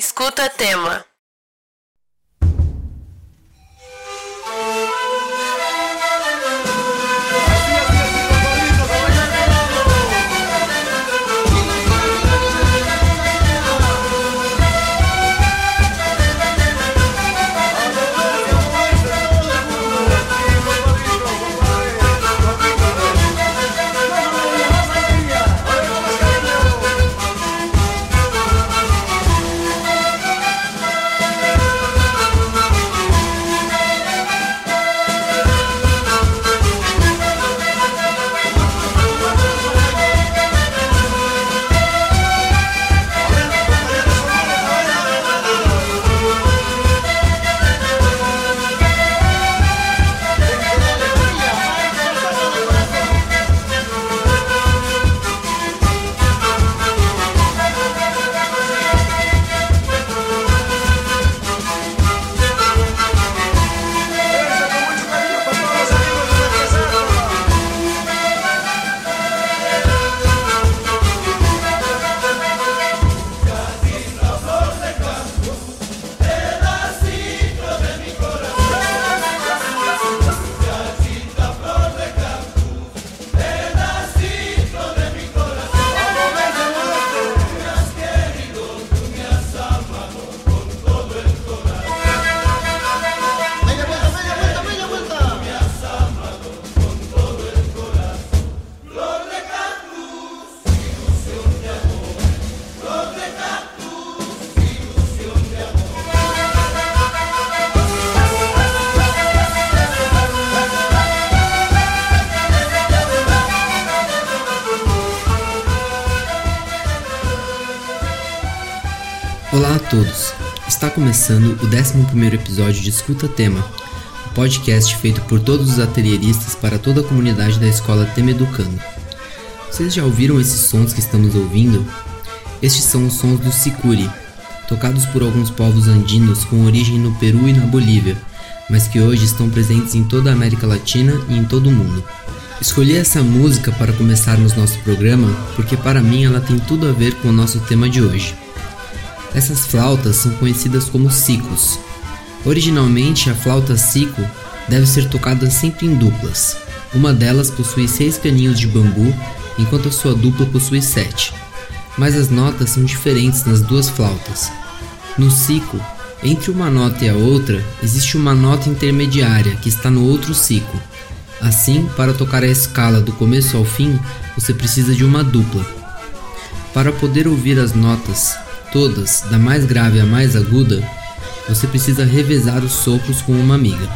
Escuta tema. Olá a todos! Está começando o 11º episódio de Escuta Tema, o podcast feito por todos os atelieristas para toda a comunidade da escola Tema Educando. Vocês já ouviram esses sons que estamos ouvindo? Estes são os sons do sicuri, tocados por alguns povos andinos com origem no Peru e na Bolívia, mas que hoje estão presentes em toda a América Latina e em todo o mundo. Escolhi essa música para começarmos nosso programa porque para mim ela tem tudo a ver com o nosso tema de hoje. Essas flautas são conhecidas como sicos. Originalmente, a flauta sico deve ser tocada sempre em duplas. Uma delas possui seis caninhos de bambu, enquanto a sua dupla possui sete. Mas as notas são diferentes nas duas flautas. No sico, entre uma nota e a outra, existe uma nota intermediária que está no outro sico. Assim, para tocar a escala do começo ao fim, você precisa de uma dupla. Para poder ouvir as notas todas, da mais grave à mais aguda, você precisa revezar os sopros com uma amiga.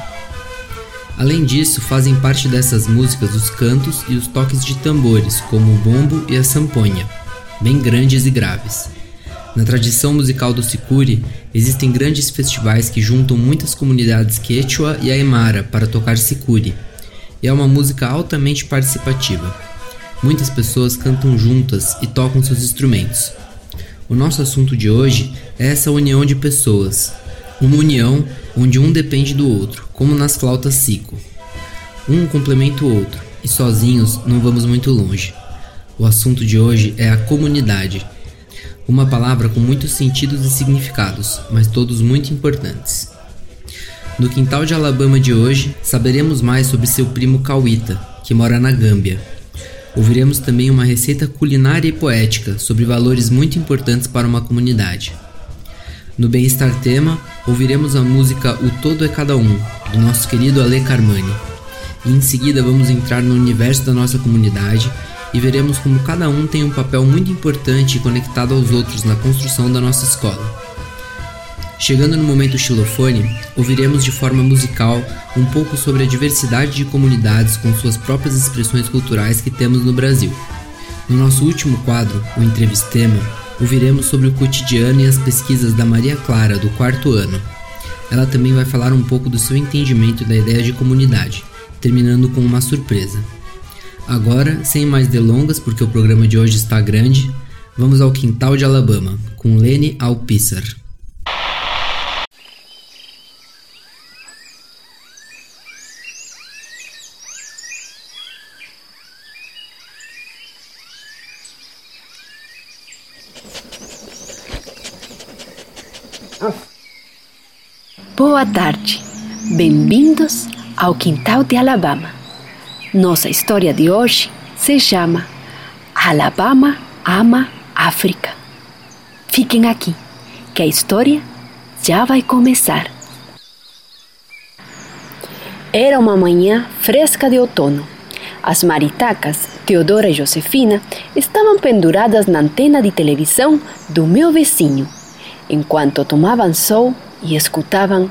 Além disso, fazem parte dessas músicas os cantos e os toques de tambores, como o bombo e a samponha, bem grandes e graves. Na tradição musical do Sicuri, existem grandes festivais que juntam muitas comunidades quechua e aimara para tocar Sicuri, e é uma música altamente participativa. Muitas pessoas cantam juntas e tocam seus instrumentos. O nosso assunto de hoje é essa união de pessoas. Uma união onde um depende do outro, como nas flautas sico. Um complementa o outro, e sozinhos não vamos muito longe. O assunto de hoje é a comunidade. Uma palavra com muitos sentidos e significados, mas todos muito importantes. No quintal de Alabama de hoje, saberemos mais sobre seu primo Cauita, que mora na Gâmbia. Ouviremos também uma receita culinária e poética sobre valores muito importantes para uma comunidade. No Bem-Estar Tema, ouviremos a música O Todo é Cada Um, do nosso querido Ale Carmani. E em seguida vamos entrar no universo da nossa comunidade e veremos como cada um tem um papel muito importante e conectado aos outros na construção da nossa escola. Chegando no momento xilofone, ouviremos de forma musical um pouco sobre a diversidade de comunidades com suas próprias expressões culturais que temos no Brasil. No nosso último quadro, o Entrevistema, ouviremos sobre o cotidiano e as pesquisas da Maria Clara, do quarto ano. Ela também vai falar um pouco do seu entendimento da ideia de comunidade, terminando com uma surpresa. Agora, sem mais delongas, porque o programa de hoje está grande, vamos ao quintal de Alabama, com Lene Alpissar. Boa tarde. Bem-vindos ao Quintal de Alabama. Nossa história de hoje se chama Alabama ama África. Fiquem aqui, que a história já vai começar. Era uma manhã fresca de outono. As maritacas, Teodora e Josefina, estavam penduradas na antena de televisão do meu vizinho, enquanto tomavam sol e escutavam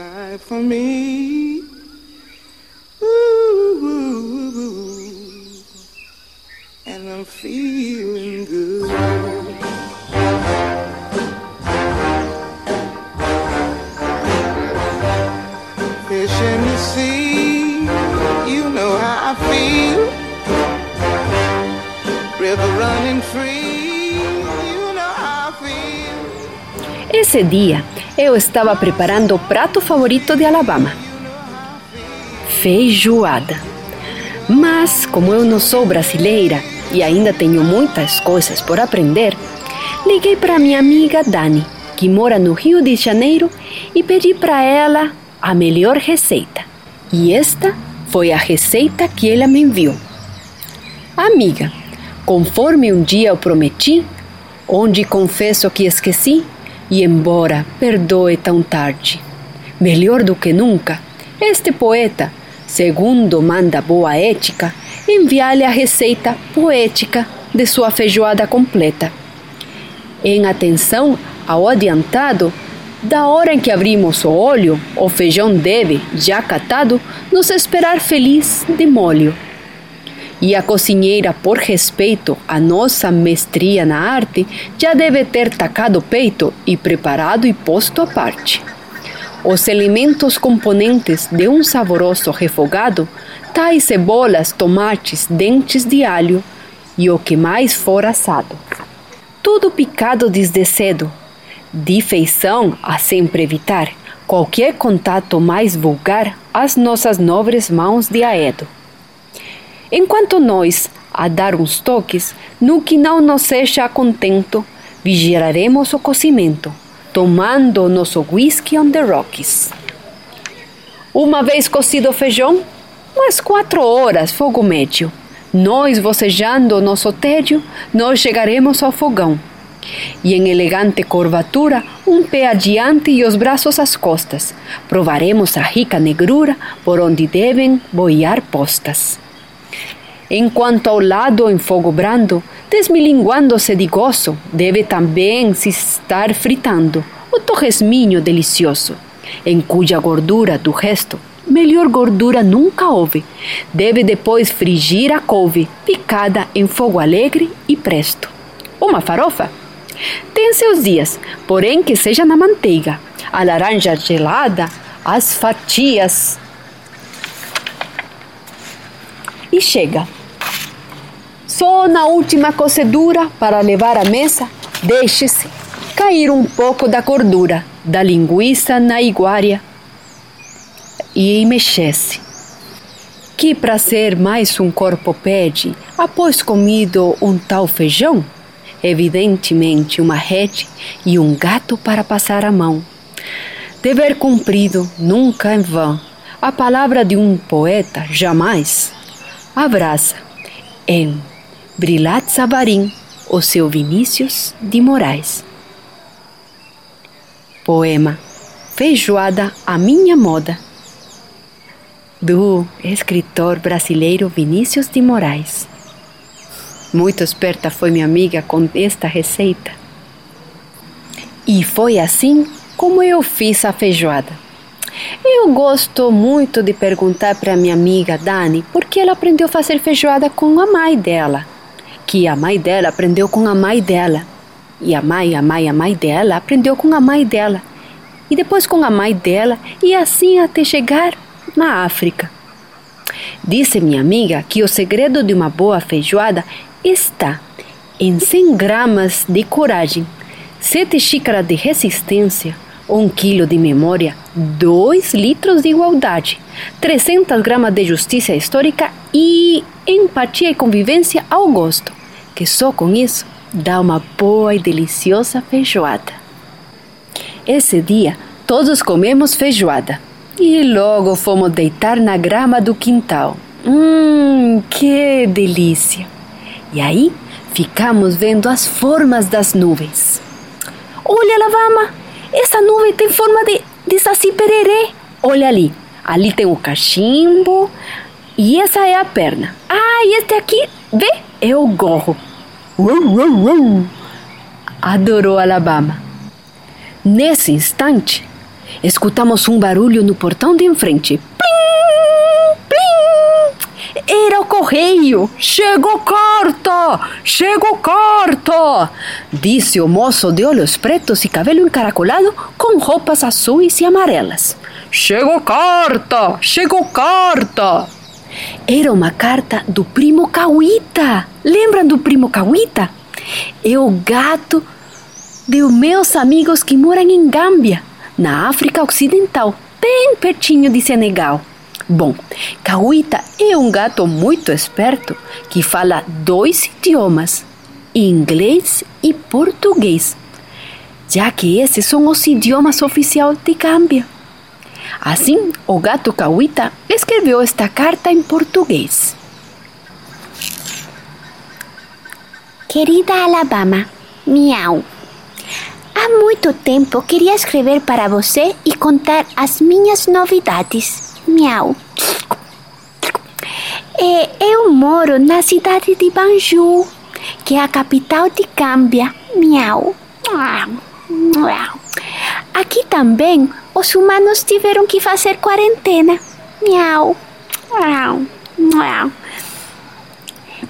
Life for me. Ooh. And I'm feeling good. Fish in the sea, you know how I feel. River running free, Esse dia, eu estava preparando o prato favorito de Alabama: feijoada. Mas, como eu não sou brasileira e ainda tenho muitas coisas por aprender, liguei para minha amiga Dani, que mora no Rio de Janeiro, e pedi para ela a melhor receita. E esta foi a receita que ela me enviou. Amiga, conforme um dia eu prometi, onde confesso que esqueci, e embora perdoe tão tarde. Melhor do que nunca, este poeta, segundo manda boa ética, envia-lhe a receita poética de sua feijoada completa. Em atenção ao adiantado, da hora em que abrimos o olho, o feijão deve, já catado, nos esperar feliz de molho. E a cozinheira, por respeito à nossa mestria na arte, já deve ter tacado o peito e preparado e posto à parte. Os elementos componentes de um saboroso refogado, tais cebolas, tomates, dentes de alho e o que mais for assado. Tudo picado desde cedo, de feição a sempre evitar qualquer contato mais vulgar às nossas nobres mãos de Aedo. Enquanto nós, a dar uns toques, no que não nos seja contento, vigiaremos o cozimento, tomando nosso whisky on the rocks. Uma vez cozido o feijão, umas quatro horas, fogo médio. Nós, vocejando nosso tédio, nós chegaremos ao fogão. E em elegante curvatura, um pé adiante e os braços às costas, provaremos a rica negrura por onde devem boiar postas enquanto ao lado em fogo brando, desmilinguando-se de gozo, deve também se estar fritando o torresminho delicioso, em cuja gordura do resto melhor gordura nunca houve. Deve depois frigir a couve, picada em fogo alegre e presto. Uma farofa? Tem seus dias, porém que seja na manteiga. A laranja gelada, as fatias. E chega. Só na última cozedura para levar à mesa, deixe-se cair um pouco da gordura da linguiça na iguaria e mexe-se. Que prazer mais um corpo pede após comido um tal feijão? Evidentemente, uma rede e um gato para passar a mão. Dever cumprido, nunca em vão. A palavra de um poeta, jamais. Abraça em Brilat Savarim, o seu Vinícius de Moraes. Poema Feijoada à Minha Moda, do escritor brasileiro Vinícius de Moraes. Muito esperta foi minha amiga com esta receita. E foi assim como eu fiz a feijoada. Eu gosto muito de perguntar para minha amiga Dani por que ela aprendeu a fazer feijoada com a mãe dela que a mãe dela aprendeu com a mãe dela. E a mãe, a mãe, a mãe dela aprendeu com a mãe dela. e depois com a mãe dela e assim até chegar na África. Disse minha amiga que o segredo de uma boa feijoada está em 100 gramas de coragem, 7 xícaras de resistência, 1 quilo de memória, 2 litros de igualdade, 300 gramas de justiça histórica e empatia e convivência ao gosto, que só com isso dá uma boa e deliciosa feijoada. Esse dia, todos comemos feijoada e logo fomos deitar na grama do quintal. Hum, que delícia! E aí ficamos vendo as formas das nuvens. Olha, Lavama, essa nuvem tem forma de, de saci pererê. Olha ali, ali tem o cachimbo e essa é a perna. Ah, e este aqui, vê, é o gorro. Adorou Alabama. Nesse instante, escutamos um barulho no portão de enfrente. Era o correio! Chegou carta! Chegou carta! Disse o moço de olhos pretos e cabelo encaracolado com roupas azuis e amarelas. Chegou carta! Chegou carta! Era uma carta do primo Cauita. Lembram do primo Cauita? É o gato de meus amigos que moram em Gâmbia, na África Ocidental, bem pertinho de Senegal. Bom, Cauita é um gato muito esperto que fala dois idiomas, inglês e português, já que esses são os idiomas oficiais de Gâmbia. Assim, o gato Cauita escreveu esta carta em português. Querida Alabama, miau. Há muito tempo queria escrever para você e contar as minhas novidades. Miau. É, eu moro na cidade de Banjul, que é a capital de Gâmbia. Miau. Aqui também os humanos tiveram que fazer quarentena. Miau.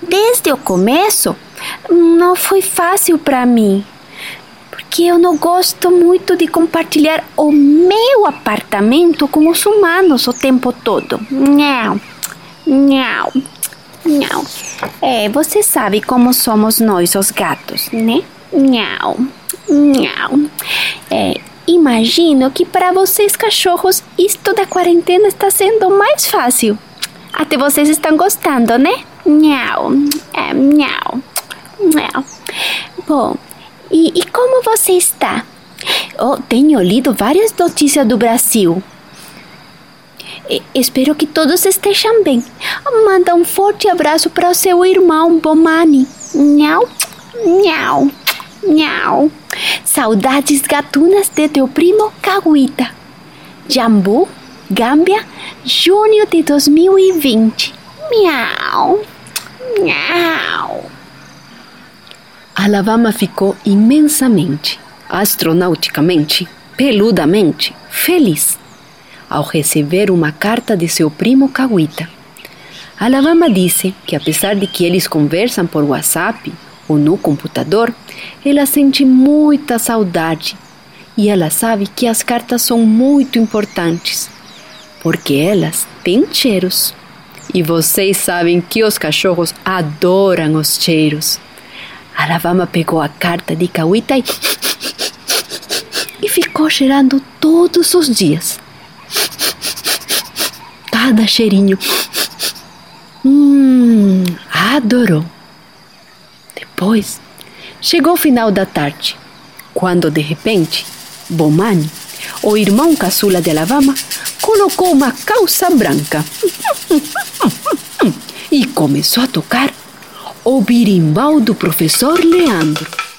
Desde o começo, não foi fácil para mim, porque eu não gosto muito de compartilhar o meu apartamento com os humanos o tempo todo. Não, não, não. É, você sabe como somos nós, os gatos, né? Não, não. É, imagino que para vocês, cachorros, isto da quarentena está sendo mais fácil. Até vocês estão gostando, né? Não, é, não. Não. Bom, e, e como você está? Oh, tenho lido várias notícias do Brasil. E, espero que todos estejam bem. Manda um forte abraço para o seu irmão Bomani. Nhau, nhau, nhau. Saudades gatunas de teu primo Caguita. Jambu, Gâmbia, junho de 2020. Miau, miau. Alabama ficou imensamente, astronauticamente, peludamente feliz ao receber uma carta de seu primo Kawita. Alabama disse que, apesar de que eles conversam por WhatsApp ou no computador, ela sente muita saudade e ela sabe que as cartas são muito importantes, porque elas têm cheiros. E vocês sabem que os cachorros adoram os cheiros. Alabama pegou a carta de Cauita e, e ficou cheirando todos os dias. Cada cheirinho. Hum, adorou. Depois, chegou o final da tarde, quando de repente, Bomani, o irmão caçula de Alabama, colocou uma calça branca e começou a tocar o birimbau do professor Leandro.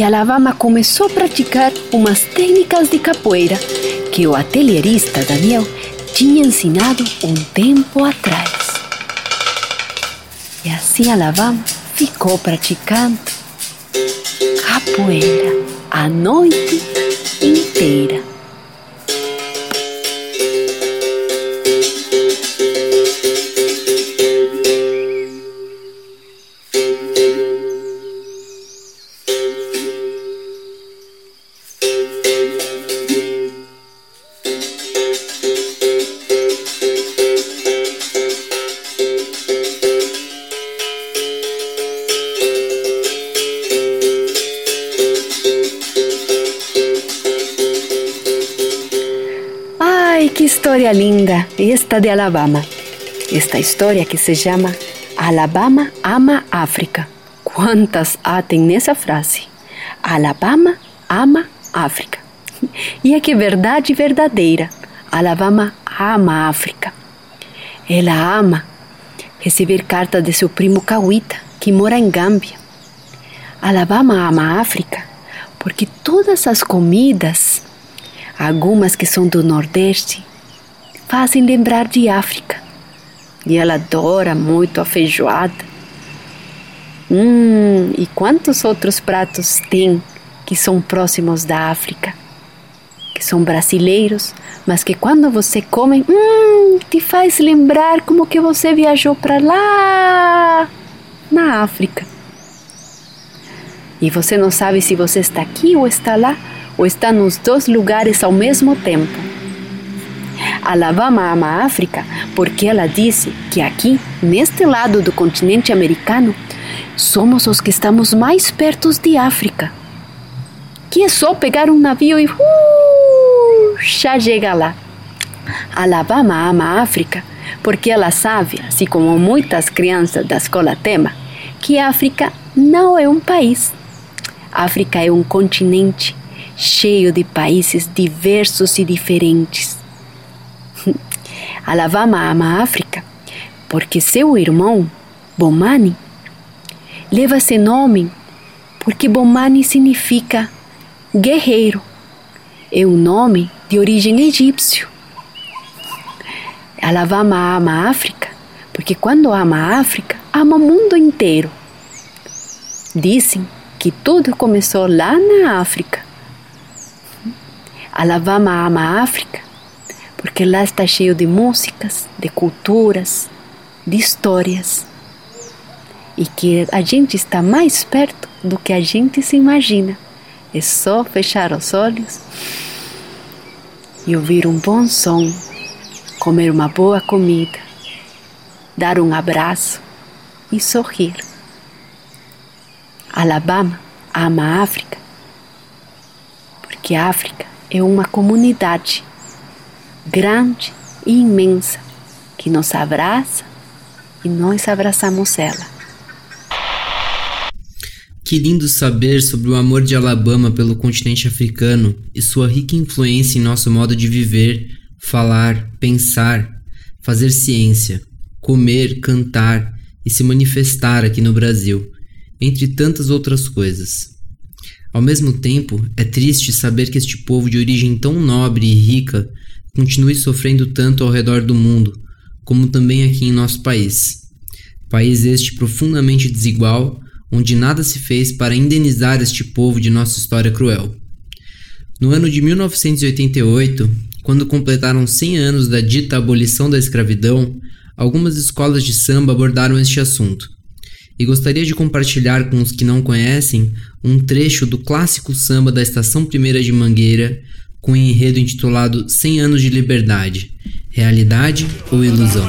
Que Alabama começou a praticar umas técnicas de capoeira que o atelierista Daniel tinha ensinado um tempo atrás. E assim Alabama ficou praticando capoeira a noite inteira. Esta de Alabama. Esta história que se chama Alabama ama África. Quantas A tem nessa frase? Alabama ama África. E é que verdade verdadeira. Alabama ama África. Ela ama receber cartas de seu primo Cauita, que mora em Gâmbia. Alabama ama África porque todas as comidas Algumas que são do Nordeste fazem lembrar de África. E ela adora muito a feijoada. Hum, e quantos outros pratos tem que são próximos da África? Que são brasileiros, mas que quando você come, hum, te faz lembrar como que você viajou para lá na África. E você não sabe se você está aqui ou está lá ou está nos dois lugares ao mesmo tempo. Alabama ama a África porque ela disse que aqui, neste lado do continente americano, somos os que estamos mais perto de África. Que é só pegar um navio e uh, já chega lá. Alabama ama a África porque ela sabe, assim como muitas crianças da escola tema, que África não é um país. África é um continente cheio de países diversos e diferentes. Alabama ama a África porque seu irmão, Bomani, leva esse nome porque Bomani significa guerreiro. É um nome de origem egípcio. Alabama ama a África porque quando ama a África, ama o mundo inteiro. Dizem que tudo começou lá na África Alabama ama a África porque lá está cheio de músicas, de culturas, de histórias. E que a gente está mais perto do que a gente se imagina. É só fechar os olhos e ouvir um bom som, comer uma boa comida, dar um abraço e sorrir. Alabama ama a África porque a África é uma comunidade grande e imensa que nos abraça e nós abraçamos ela. Que lindo saber sobre o amor de Alabama pelo continente africano e sua rica influência em nosso modo de viver, falar, pensar, fazer ciência, comer, cantar e se manifestar aqui no Brasil, entre tantas outras coisas. Ao mesmo tempo, é triste saber que este povo de origem tão nobre e rica continue sofrendo tanto ao redor do mundo, como também aqui em nosso país. País este profundamente desigual, onde nada se fez para indenizar este povo de nossa história cruel. No ano de 1988, quando completaram 100 anos da dita abolição da escravidão, algumas escolas de samba abordaram este assunto e gostaria de compartilhar com os que não conhecem um trecho do clássico samba da Estação Primeira de Mangueira, com o enredo intitulado 100 anos de liberdade, realidade ou ilusão.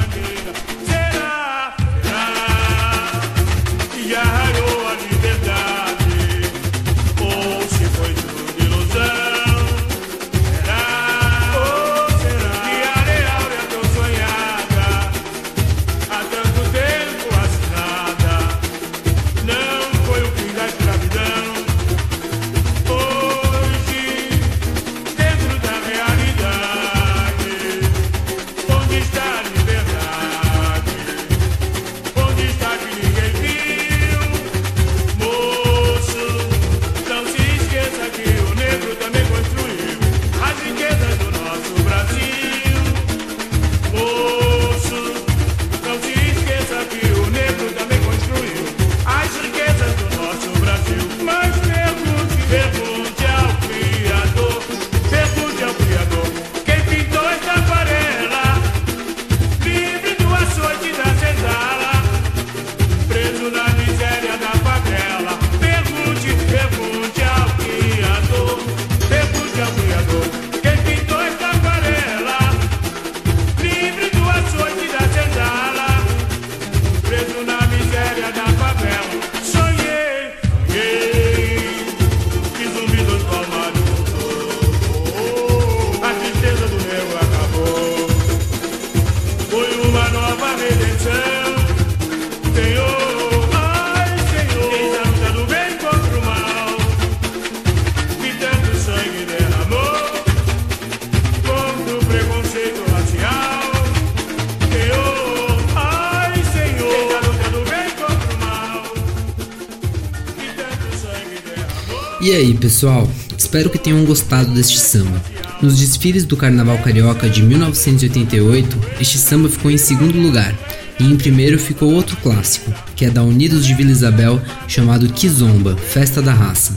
Pessoal? Espero que tenham gostado deste samba. Nos desfiles do Carnaval Carioca de 1988, este samba ficou em segundo lugar, e em primeiro ficou outro clássico, que é da Unidos de Vila Isabel, chamado Kizomba, Festa da Raça.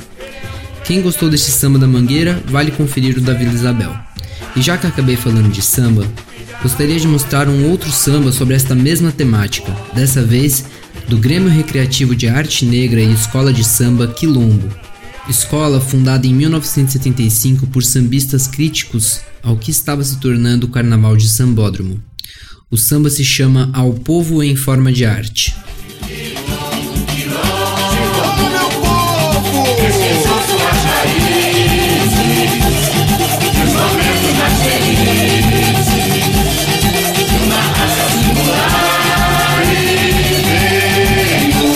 Quem gostou deste samba da Mangueira, vale conferir o da Vila Isabel. E já que acabei falando de samba, gostaria de mostrar um outro samba sobre esta mesma temática, dessa vez do Grêmio Recreativo de Arte Negra e Escola de Samba Quilombo. Escola fundada em 1975 por sambistas críticos ao que estava se tornando o Carnaval de Sambódromo. O samba se chama Ao Povo em Forma de Arte.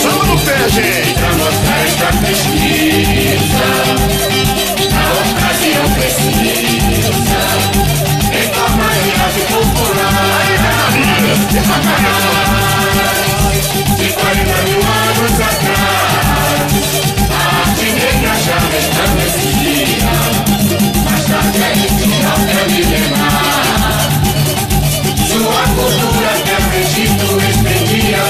Samba no pé, gente! Um passado que a força da missão exterminou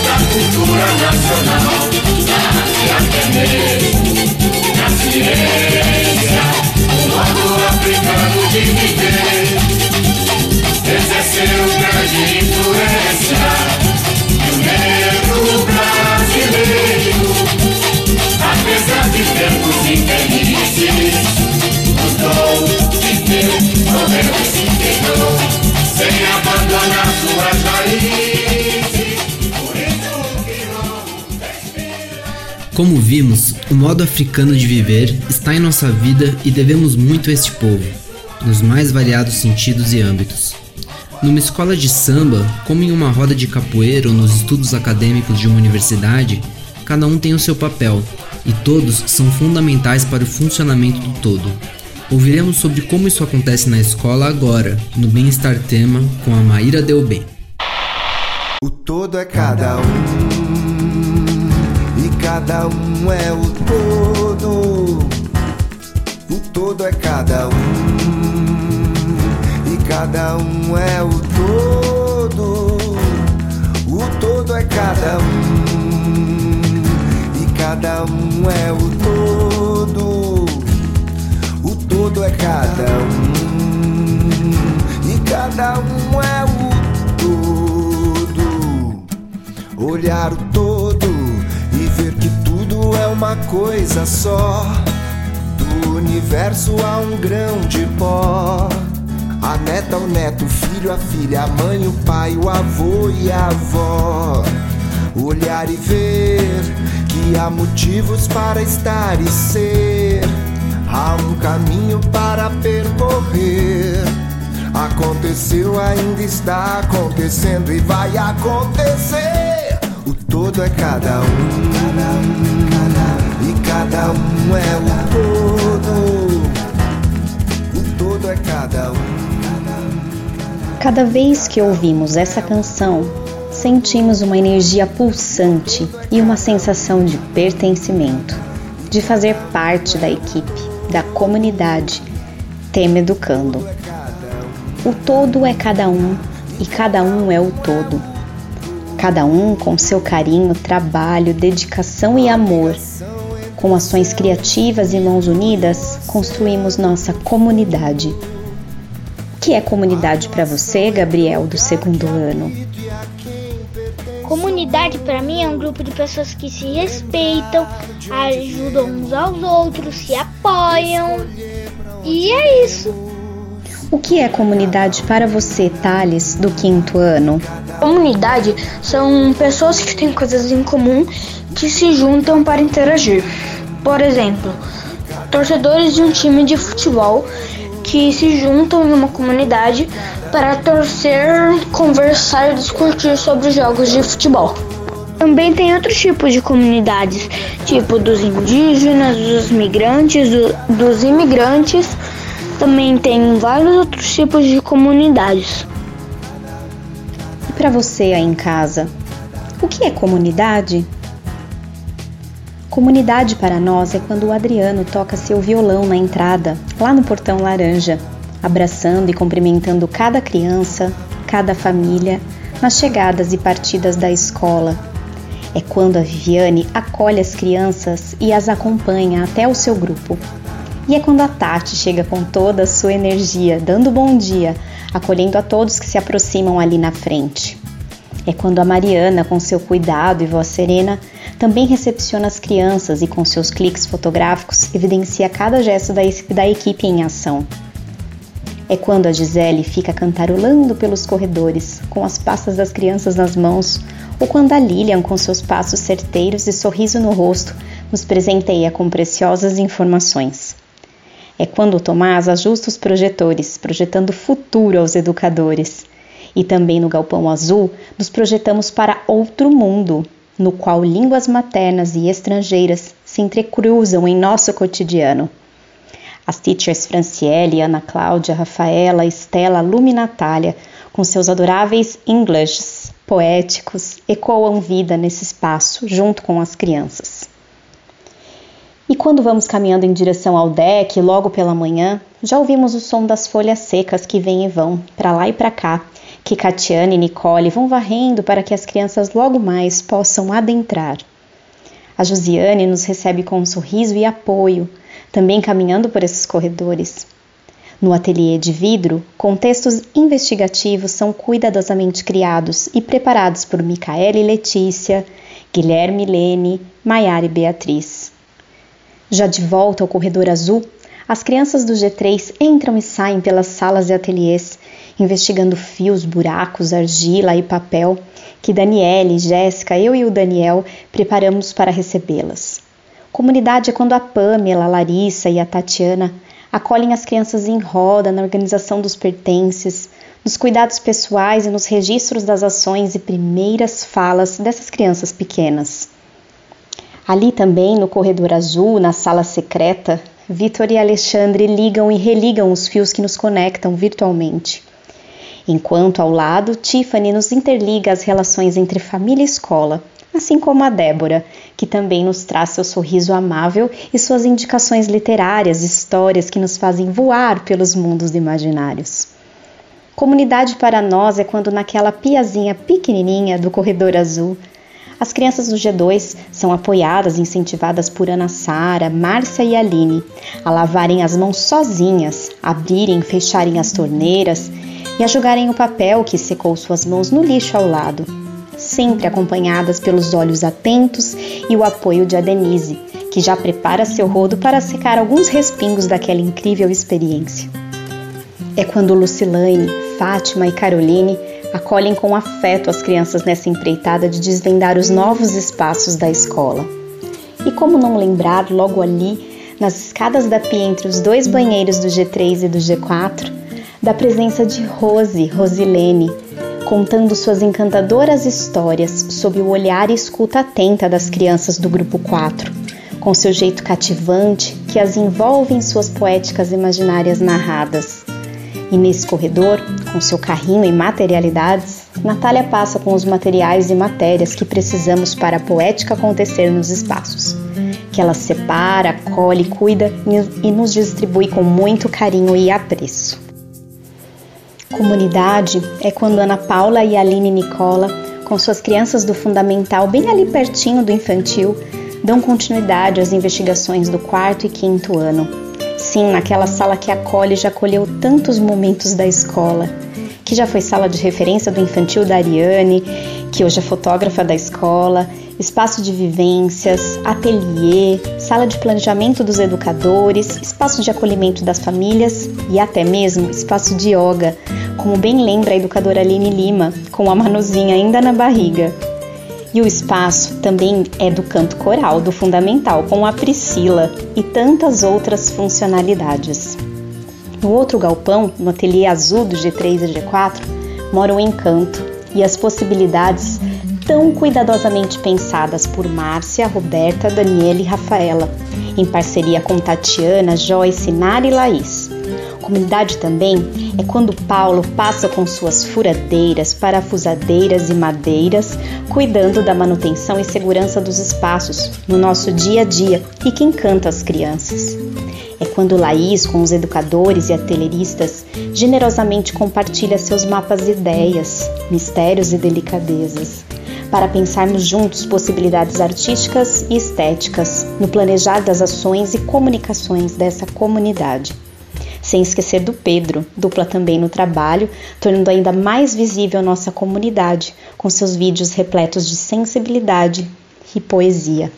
cultura nacional, até mesmo na ciência, o modo africano de viver exerceu grande influência e o negro brasileiro, apesar de tempos infelizes, lutou, viveu, morreu e se quebrou, sem abandonar suas raízes. Como vimos, o modo africano de viver está em nossa vida e devemos muito a este povo, nos mais variados sentidos e âmbitos. Numa escola de samba, como em uma roda de capoeira ou nos estudos acadêmicos de uma universidade, cada um tem o seu papel e todos são fundamentais para o funcionamento do todo. Ouviremos sobre como isso acontece na escola agora, no Bem-Estar Tema, com a Maíra Delbem. O todo é cada um cada um é o todo. O todo é cada um e cada um é o todo. O todo é cada um e cada um é o todo. O todo é cada um e cada um é o todo. Olhar o todo que tudo é uma coisa só. Do universo há um grão de pó. A neta, o neto, o filho, a filha, a mãe, o pai, o avô e a avó. Olhar e ver que há motivos para estar e ser. Há um caminho para percorrer. Aconteceu, ainda está acontecendo e vai acontecer. O todo é cada um, cada e cada um é o todo. O todo é cada um. Cada vez que ouvimos essa canção, sentimos uma energia pulsante e uma sensação de pertencimento, de fazer parte da equipe, da comunidade, Tema Educando. O todo é cada um e cada um é o todo. Cada um com seu carinho, trabalho, dedicação e amor. Com ações criativas e mãos unidas, construímos nossa comunidade. O que é comunidade para você, Gabriel, do segundo ano? Comunidade para mim é um grupo de pessoas que se respeitam, ajudam uns aos outros, se apoiam. E é isso. O que é comunidade para você, Thales, do quinto ano? Comunidade são pessoas que têm coisas em comum que se juntam para interagir. Por exemplo, torcedores de um time de futebol que se juntam em uma comunidade para torcer, conversar e discutir sobre jogos de futebol. Também tem outros tipos de comunidades, tipo dos indígenas, dos migrantes, do, dos imigrantes. Também tem vários outros tipos de comunidades. E para você aí em casa, o que é comunidade? Comunidade para nós é quando o Adriano toca seu violão na entrada, lá no portão laranja, abraçando e cumprimentando cada criança, cada família, nas chegadas e partidas da escola. É quando a Viviane acolhe as crianças e as acompanha até o seu grupo. E é quando a Tati chega com toda a sua energia, dando bom dia, acolhendo a todos que se aproximam ali na frente. É quando a Mariana, com seu cuidado e voz serena, também recepciona as crianças e, com seus cliques fotográficos, evidencia cada gesto da, da equipe em ação. É quando a Gisele fica cantarolando pelos corredores, com as pastas das crianças nas mãos, ou quando a Lilian, com seus passos certeiros e sorriso no rosto, nos presenteia com preciosas informações. É quando Tomás ajusta os projetores, projetando futuro aos educadores. E também no Galpão Azul, nos projetamos para outro mundo, no qual línguas maternas e estrangeiras se entrecruzam em nosso cotidiano. As teachers Franciele, Ana Cláudia, Rafaela, Estela, Lumi Natália, com seus adoráveis Englishes poéticos, ecoam vida nesse espaço junto com as crianças. E quando vamos caminhando em direção ao deck, logo pela manhã, já ouvimos o som das folhas secas que vêm e vão, para lá e para cá, que Catiane e Nicole vão varrendo para que as crianças logo mais possam adentrar. A Josiane nos recebe com um sorriso e apoio, também caminhando por esses corredores. No ateliê de vidro, contextos investigativos são cuidadosamente criados e preparados por Micaela e Letícia, Guilherme e Lene, Maiara e Beatriz. Já de volta ao corredor azul, as crianças do G3 entram e saem pelas salas e ateliês, investigando fios, buracos, argila e papel que Daniele, Jéssica, eu e o Daniel preparamos para recebê-las. Comunidade é quando a Pamela, a Larissa e a Tatiana acolhem as crianças em roda na organização dos pertences, nos cuidados pessoais e nos registros das ações e primeiras falas dessas crianças pequenas. Ali também, no corredor azul, na sala secreta, Vitor e Alexandre ligam e religam os fios que nos conectam virtualmente enquanto ao lado Tiffany nos interliga as relações entre família e escola, assim como a Débora, que também nos traz seu sorriso amável e suas indicações literárias, histórias que nos fazem voar pelos mundos imaginários. Comunidade para nós é quando naquela piazinha pequenininha do corredor azul as crianças do G2 são apoiadas e incentivadas por Ana Sara, Márcia e Aline a lavarem as mãos sozinhas, abrirem e fecharem as torneiras e a jogarem o papel que secou suas mãos no lixo ao lado, sempre acompanhadas pelos olhos atentos e o apoio de Adenise, que já prepara seu rodo para secar alguns respingos daquela incrível experiência. É quando Lucilane, Fátima e Caroline acolhem com afeto as crianças nessa empreitada de desvendar os novos espaços da escola. E como não lembrar, logo ali, nas escadas da pia entre os dois banheiros do G3 e do G4, da presença de Rose, Rosilene, contando suas encantadoras histórias sob o olhar e escuta atenta das crianças do grupo 4, com seu jeito cativante que as envolve em suas poéticas imaginárias narradas. E nesse corredor, com seu carrinho e materialidades, Natália passa com os materiais e matérias que precisamos para a poética acontecer nos espaços, que ela separa, colhe, cuida e nos distribui com muito carinho e apreço. Comunidade é quando Ana Paula e Aline Nicola, com suas crianças do fundamental bem ali pertinho do infantil, dão continuidade às investigações do quarto e quinto ano. Sim, naquela sala que acolhe já acolheu tantos momentos da escola, que já foi sala de referência do infantil da Ariane, que hoje é fotógrafa da escola, espaço de vivências, ateliê, sala de planejamento dos educadores, espaço de acolhimento das famílias e até mesmo espaço de yoga, como bem lembra a educadora Aline Lima, com a Manuzinha ainda na barriga. E o espaço também é do canto coral, do fundamental, com a Priscila e tantas outras funcionalidades. No outro galpão, no ateliê azul do G3 e G4, mora o encanto e as possibilidades tão cuidadosamente pensadas por Márcia, Roberta, Daniela e Rafaela, em parceria com Tatiana, Joyce, Nara e Laís. Comunidade também é quando Paulo passa com suas furadeiras, parafusadeiras e madeiras, cuidando da manutenção e segurança dos espaços no nosso dia a dia e que encanta as crianças. É quando Laís, com os educadores e atelieristas, generosamente compartilha seus mapas e ideias, mistérios e delicadezas, para pensarmos juntos possibilidades artísticas e estéticas no planejar das ações e comunicações dessa comunidade. Sem esquecer do Pedro, dupla também no trabalho, tornando ainda mais visível nossa comunidade, com seus vídeos repletos de sensibilidade e poesia.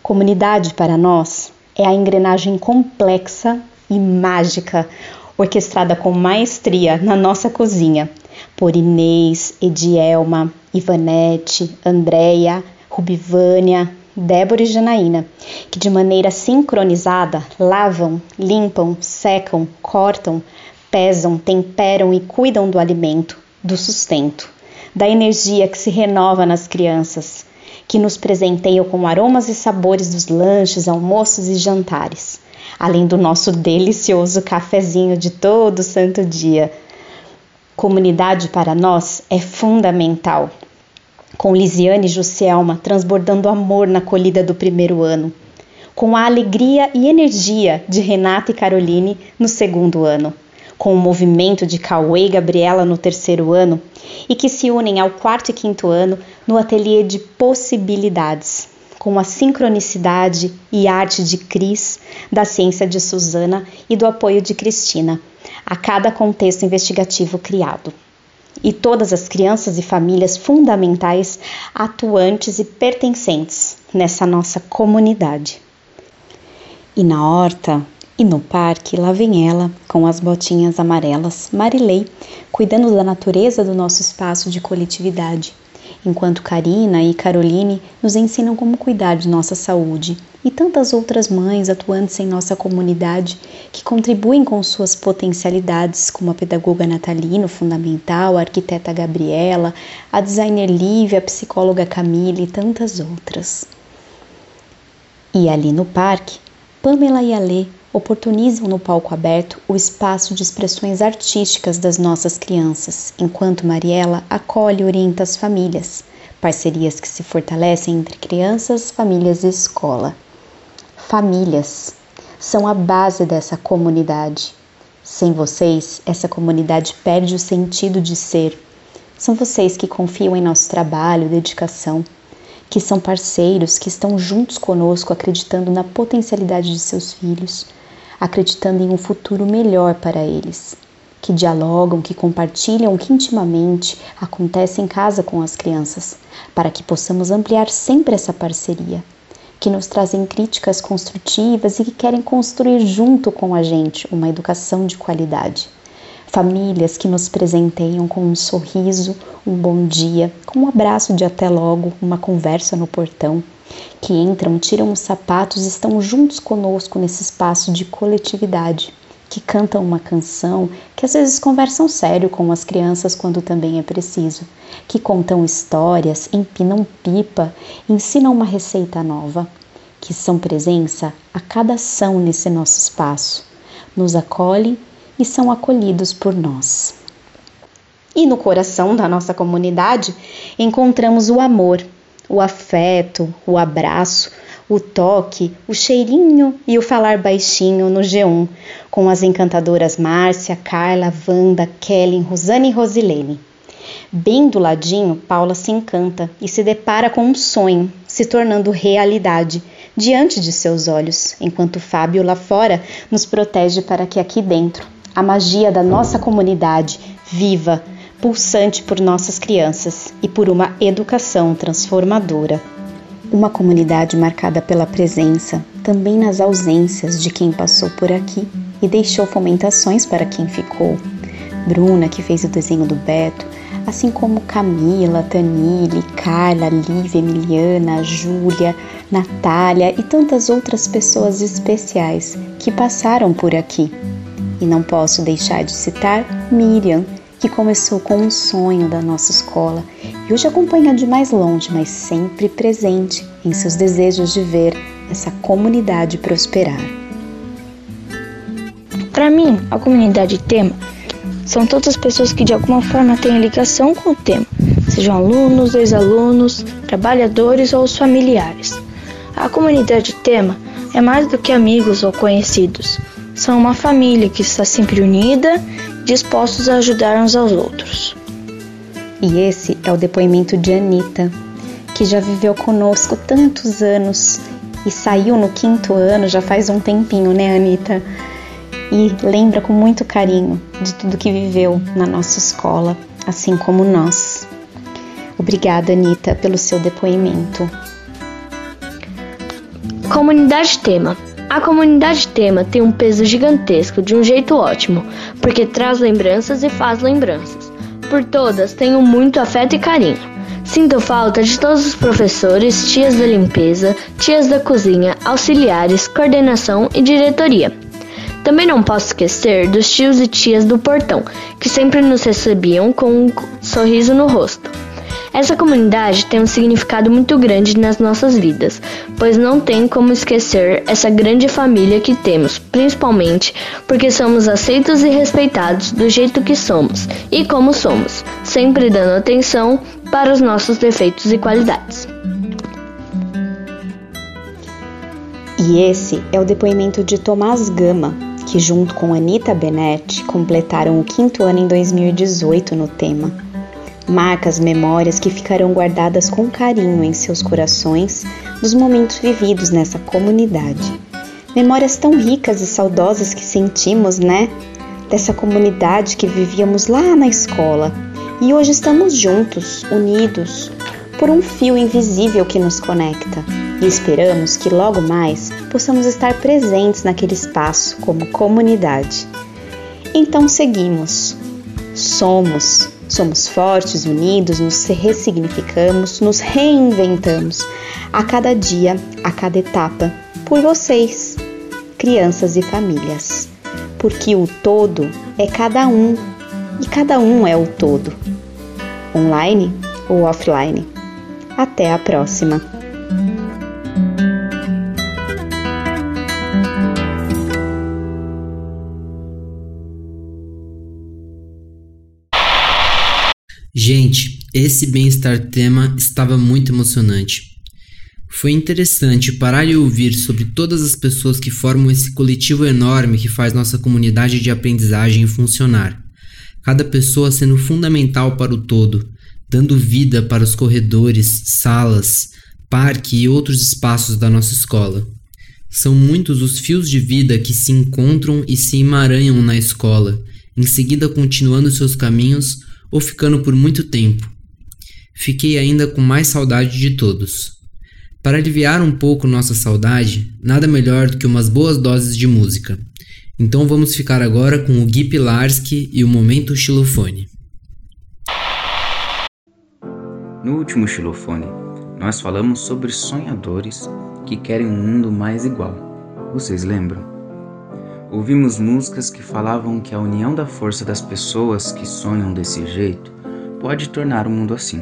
Comunidade para nós é a engrenagem complexa e mágica, orquestrada com maestria na nossa cozinha, por Inês, Edielma, Ivanete, Andréia, Rubivânia, Débora e Janaína, que de maneira sincronizada lavam, limpam, secam, cortam, pesam, temperam e cuidam do alimento, do sustento, da energia que se renova nas crianças, que nos presenteiam com aromas e sabores dos lanches, almoços e jantares, além do nosso delicioso cafezinho de todo santo dia. Comunidade para nós é fundamental. Com Lisiane e Juscelma transbordando amor na acolhida do primeiro ano, com a alegria e energia de Renata e Caroline no segundo ano, com o movimento de Cauê e Gabriela no terceiro ano. E que se unem ao quarto e quinto ano no ateliê de possibilidades, com a sincronicidade e arte de Cris, da ciência de Susana e do apoio de Cristina, a cada contexto investigativo criado. E todas as crianças e famílias fundamentais, atuantes e pertencentes nessa nossa comunidade. E na horta e no parque, lá vem ela, com as botinhas amarelas, Marilei, cuidando da natureza do nosso espaço de coletividade, enquanto Karina e Caroline nos ensinam como cuidar de nossa saúde, e tantas outras mães atuantes em nossa comunidade que contribuem com suas potencialidades, como a pedagoga Natalino Fundamental, a arquiteta Gabriela, a designer Lívia, a psicóloga Camille e tantas outras. E ali no parque, Pamela e Alê oportunizam no palco aberto o espaço de expressões artísticas das nossas crianças, enquanto Mariela acolhe e orienta as famílias, parcerias que se fortalecem entre crianças, famílias e escola. Famílias são a base dessa comunidade. Sem vocês, essa comunidade perde o sentido de ser. São vocês que confiam em nosso trabalho, dedicação, que são parceiros, que estão juntos conosco, acreditando na potencialidade de seus filhos, acreditando em um futuro melhor para eles, que dialogam, que compartilham que intimamente acontece em casa com as crianças, para que possamos ampliar sempre essa parceria, que nos trazem críticas construtivas e que querem construir junto com a gente uma educação de qualidade. Famílias que nos presenteiam com um sorriso, um bom dia, com um abraço de até logo, uma conversa no portão que entram, tiram os sapatos e estão juntos conosco nesse espaço de coletividade, que cantam uma canção, que às vezes conversam sério com as crianças quando também é preciso, que contam histórias, empinam pipa, ensinam uma receita nova, que são presença a cada ação nesse nosso espaço, nos acolhem e são acolhidos por nós. E no coração da nossa comunidade encontramos o amor, o afeto, o abraço, o toque, o cheirinho e o falar baixinho no G1, com as encantadoras Márcia, Carla, Wanda, Kellen, Rosane e Rosilene. Bem do ladinho, Paula se encanta e se depara com um sonho se tornando realidade diante de seus olhos, enquanto Fábio lá fora nos protege para que aqui dentro a magia da nossa comunidade viva, pulsante por nossas crianças e por uma educação transformadora. Uma comunidade marcada pela presença, também nas ausências de quem passou por aqui e deixou fomentações para quem ficou. Bruna, que fez o desenho do Beto, assim como Camila, Tanile, Carla, Lívia, Emiliana, Júlia, Natália e tantas outras pessoas especiais que passaram por aqui. E não posso deixar de citar Miriam, que começou com um sonho da nossa escola e hoje acompanha de mais longe, mas sempre presente em seus desejos de ver essa comunidade prosperar. Para mim, a comunidade tema são todas as pessoas que de alguma forma têm ligação com o tema, sejam alunos, ex-alunos, trabalhadores ou os familiares. A comunidade tema é mais do que amigos ou conhecidos. São uma família que está sempre unida, dispostos a ajudar uns aos outros. E esse é o depoimento de Anita, que já viveu conosco tantos anos e saiu no quinto ano, já faz um tempinho, né, Anita? e lembra com muito carinho de tudo que viveu na nossa escola, assim como nós. Obrigada, Anitta, pelo seu depoimento. Comunidade Tema. A comunidade tema tem um peso gigantesco de um jeito ótimo, porque traz lembranças e faz lembranças. Por todas tenho muito afeto e carinho. Sinto falta de todos os professores, tias da limpeza, tias da cozinha, auxiliares, coordenação e diretoria. Também não posso esquecer dos tios e tias do portão, que sempre nos recebiam com um sorriso no rosto. Essa comunidade tem um significado muito grande nas nossas vidas, pois não tem como esquecer essa grande família que temos, principalmente porque somos aceitos e respeitados do jeito que somos e como somos, sempre dando atenção para os nossos defeitos e qualidades. E esse é o depoimento de Tomás Gama, que, junto com Anita Benetti, completaram o quinto ano em 2018 no tema. Marcas memórias que ficarão guardadas com carinho em seus corações dos momentos vividos nessa comunidade. Memórias tão ricas e saudosas que sentimos, né? Dessa comunidade que vivíamos lá na escola e hoje estamos juntos, unidos, por um fio invisível que nos conecta e esperamos que logo mais possamos estar presentes naquele espaço como comunidade. Então seguimos. Somos, somos fortes, unidos, nos ressignificamos, nos reinventamos a cada dia, a cada etapa, por vocês, crianças e famílias. Porque o todo é cada um e cada um é o todo, online ou offline. Até a próxima! Gente, esse bem-estar tema estava muito emocionante. Foi interessante parar e ouvir sobre todas as pessoas que formam esse coletivo enorme que faz nossa comunidade de aprendizagem funcionar. Cada pessoa sendo fundamental para o todo, dando vida para os corredores, salas, parque e outros espaços da nossa escola. São muitos os fios de vida que se encontram e se emaranham na escola, em seguida continuando seus caminhos ou ficando por muito tempo. Fiquei ainda com mais saudade de todos. Para aliviar um pouco nossa saudade, nada melhor do que umas boas doses de música. Então vamos ficar agora com o Gui Pilarski e o Momento Xilofone. No último Xilofone, nós falamos sobre sonhadores que querem um mundo mais igual. Vocês lembram? Ouvimos músicas que falavam que a união da força das pessoas que sonham desse jeito pode tornar o mundo assim.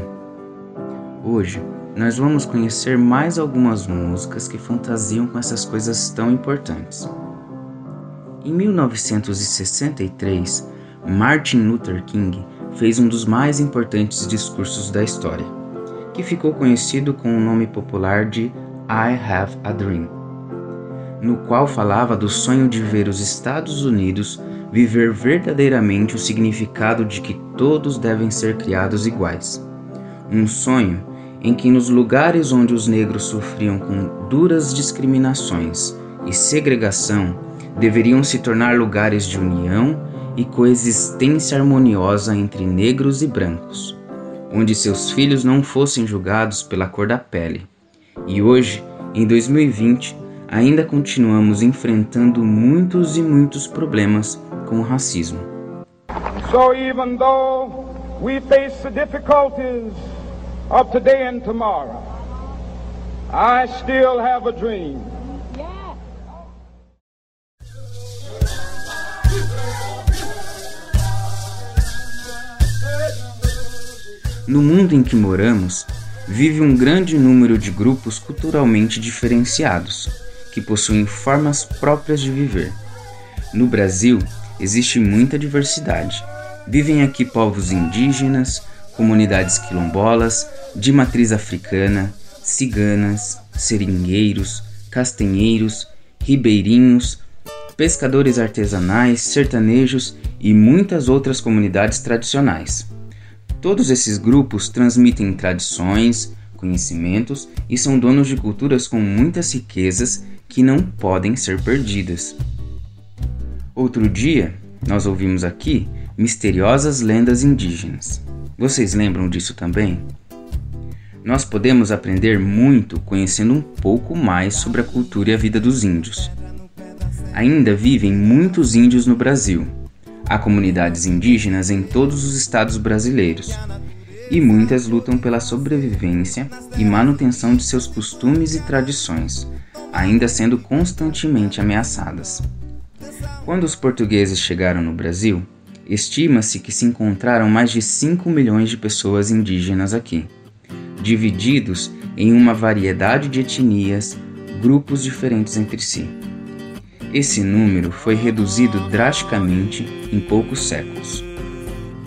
Hoje, nós vamos conhecer mais algumas músicas que fantasiam com essas coisas tão importantes. Em 1963, Martin Luther King fez um dos mais importantes discursos da história, que ficou conhecido com o nome popular de I Have a Dream no qual falava do sonho de ver os Estados Unidos viver verdadeiramente o significado de que todos devem ser criados iguais. Um sonho em que, nos lugares onde os negros sofriam com duras discriminações e segregação, deveriam se tornar lugares de união e coexistência harmoniosa entre negros e brancos, onde seus filhos não fossem julgados pela cor da pele, E hoje, em 2020, ainda continuamos enfrentando muitos e muitos problemas com o racismo. So even though we face the difficulties of today and tomorrow, I still have a dream. No mundo em que moramos, vive um grande número de grupos culturalmente diferenciados, que possuem formas próprias de viver. No Brasil, existe muita diversidade. Vivem aqui povos indígenas, comunidades quilombolas, de matriz africana, ciganas, seringueiros, castanheiros, ribeirinhos, pescadores artesanais, sertanejos e muitas outras comunidades tradicionais. Todos esses grupos transmitem tradições, conhecimentos e são donos de culturas com muitas riquezas que não podem ser perdidas. Outro dia, nós ouvimos aqui misteriosas lendas indígenas. Vocês lembram disso também? Nós podemos aprender muito conhecendo um pouco mais sobre a cultura e a vida dos índios. Ainda vivem muitos índios no Brasil Há comunidades indígenas em todos os estados brasileiros e muitas lutam pela sobrevivência e manutenção de seus costumes e tradições, ainda sendo constantemente ameaçadas. Quando os portugueses chegaram no Brasil, estima-se que se encontraram mais de 5 milhões de pessoas indígenas aqui, divididos em uma variedade de etnias, grupos diferentes entre si. Esse número foi reduzido drasticamente em poucos séculos.